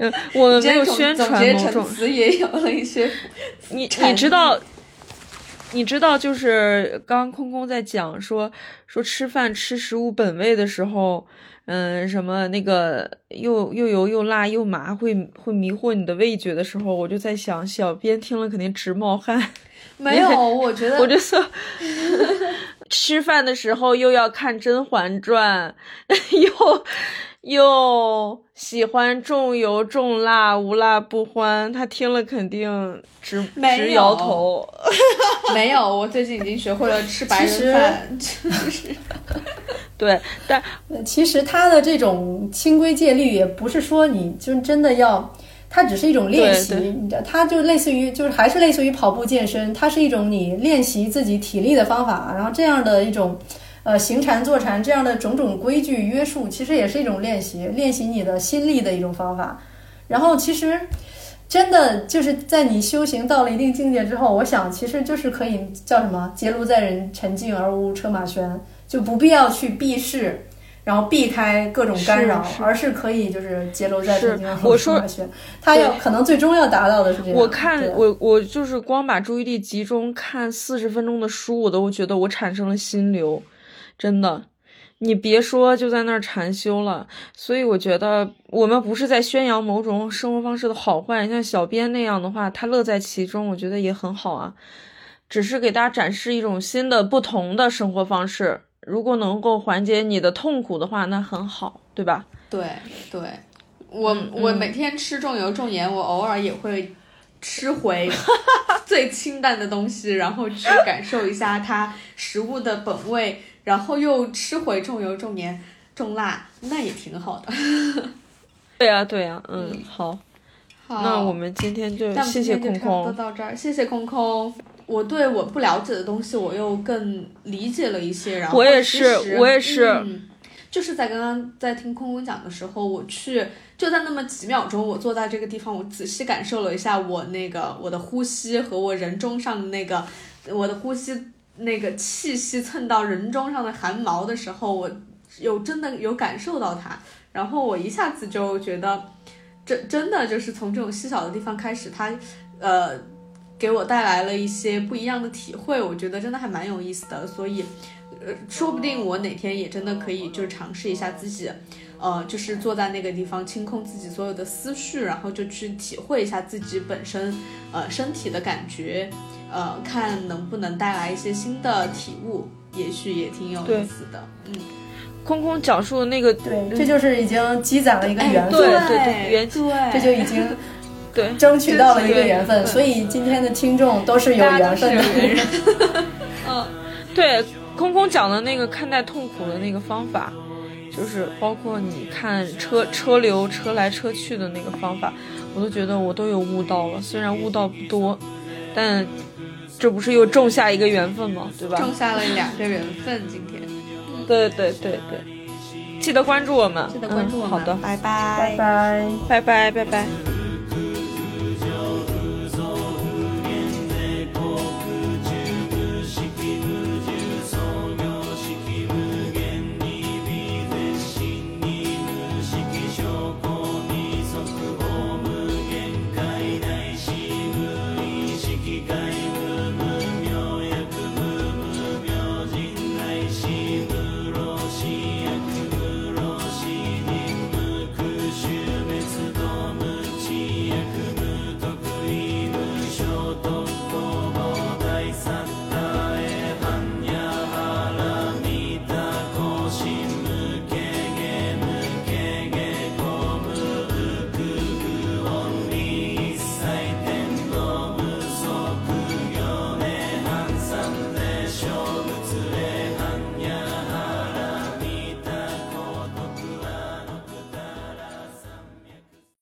嗯，我们没有宣传某种。词也有了一些。你你知道？你知道，就是刚刚空空在讲说说吃饭吃食物本味的时候，嗯，什么那个又又油又辣又麻，会会迷惑你的味觉的时候，我就在想，小编听了肯定直冒汗。没有，我觉得，我就说，吃饭的时候又要看《甄嬛传》，又。又喜欢重油重辣，无辣不欢。他听了肯定直直摇头。没有，我最近已经学会了吃白人饭。对，但其实他的这种清规戒律也不是说你就真的要，它只是一种练习。你它就类似于，就是还是类似于跑步健身，它是一种你练习自己体力的方法。然后这样的一种。呃，行禅坐禅这样的种种规矩约束，其实也是一种练习，练习你的心力的一种方法。然后，其实真的就是在你修行到了一定境界之后，我想其实就是可以叫什么“结庐在人沉静而无车马喧”，就不必要去避世，然后避开各种干扰，而是可以就是结庐在沉静而无车马喧。他要可能最终要达到的是这样。我看我我就是光把注意力集中看四十分钟的书，我都觉得我产生了心流。真的，你别说就在那儿禅修了。所以我觉得我们不是在宣扬某种生活方式的好坏，像小编那样的话，他乐在其中，我觉得也很好啊。只是给大家展示一种新的、不同的生活方式。如果能够缓解你的痛苦的话，那很好，对吧？对对，我我每天吃重油重盐，我偶尔也会吃回 最清淡的东西，然后去感受一下它食物的本味，然后又吃回重油重盐重辣，那也挺好的。对呀对呀，嗯，好，那我们今天就谢谢空空，到这儿，谢谢空空。我对我不了解的东西，我又更理解了一些。然后我也是，我也是，就是在刚刚在听空空讲的时候，我去就在那么几秒钟，我坐在这个地方，我仔细感受了一下我那个我的呼吸和我人中上的那个我的呼吸那个气息蹭到人中上的汗毛的时候，我有真的有感受到它，然后我一下子就觉得，真真的就是从这种细小的地方开始，它呃。给我带来了一些不一样的体会，我觉得真的还蛮有意思的，所以，呃，说不定我哪天也真的可以就是尝试一下自己，呃，就是坐在那个地方清空自己所有的思绪，然后就去体会一下自己本身，呃，身体的感觉，呃，看能不能带来一些新的体悟，也许也挺有意思的。嗯，空空讲述的那个，对，这就是已经积攒了一个缘分，对对对，缘对，这就已经。对，争取到了一个缘分，所以今天的听众都是有缘分的人。嗯，对，空空讲的那个看待痛苦的那个方法，就是包括你看车车流、车来车去的那个方法，我都觉得我都有悟到了。虽然悟道不多，但这不是又种下一个缘分吗？对吧？种下了两个缘分，今天。对对对对，记得关注我们，记得关注我们。好的，拜拜拜拜拜拜拜拜。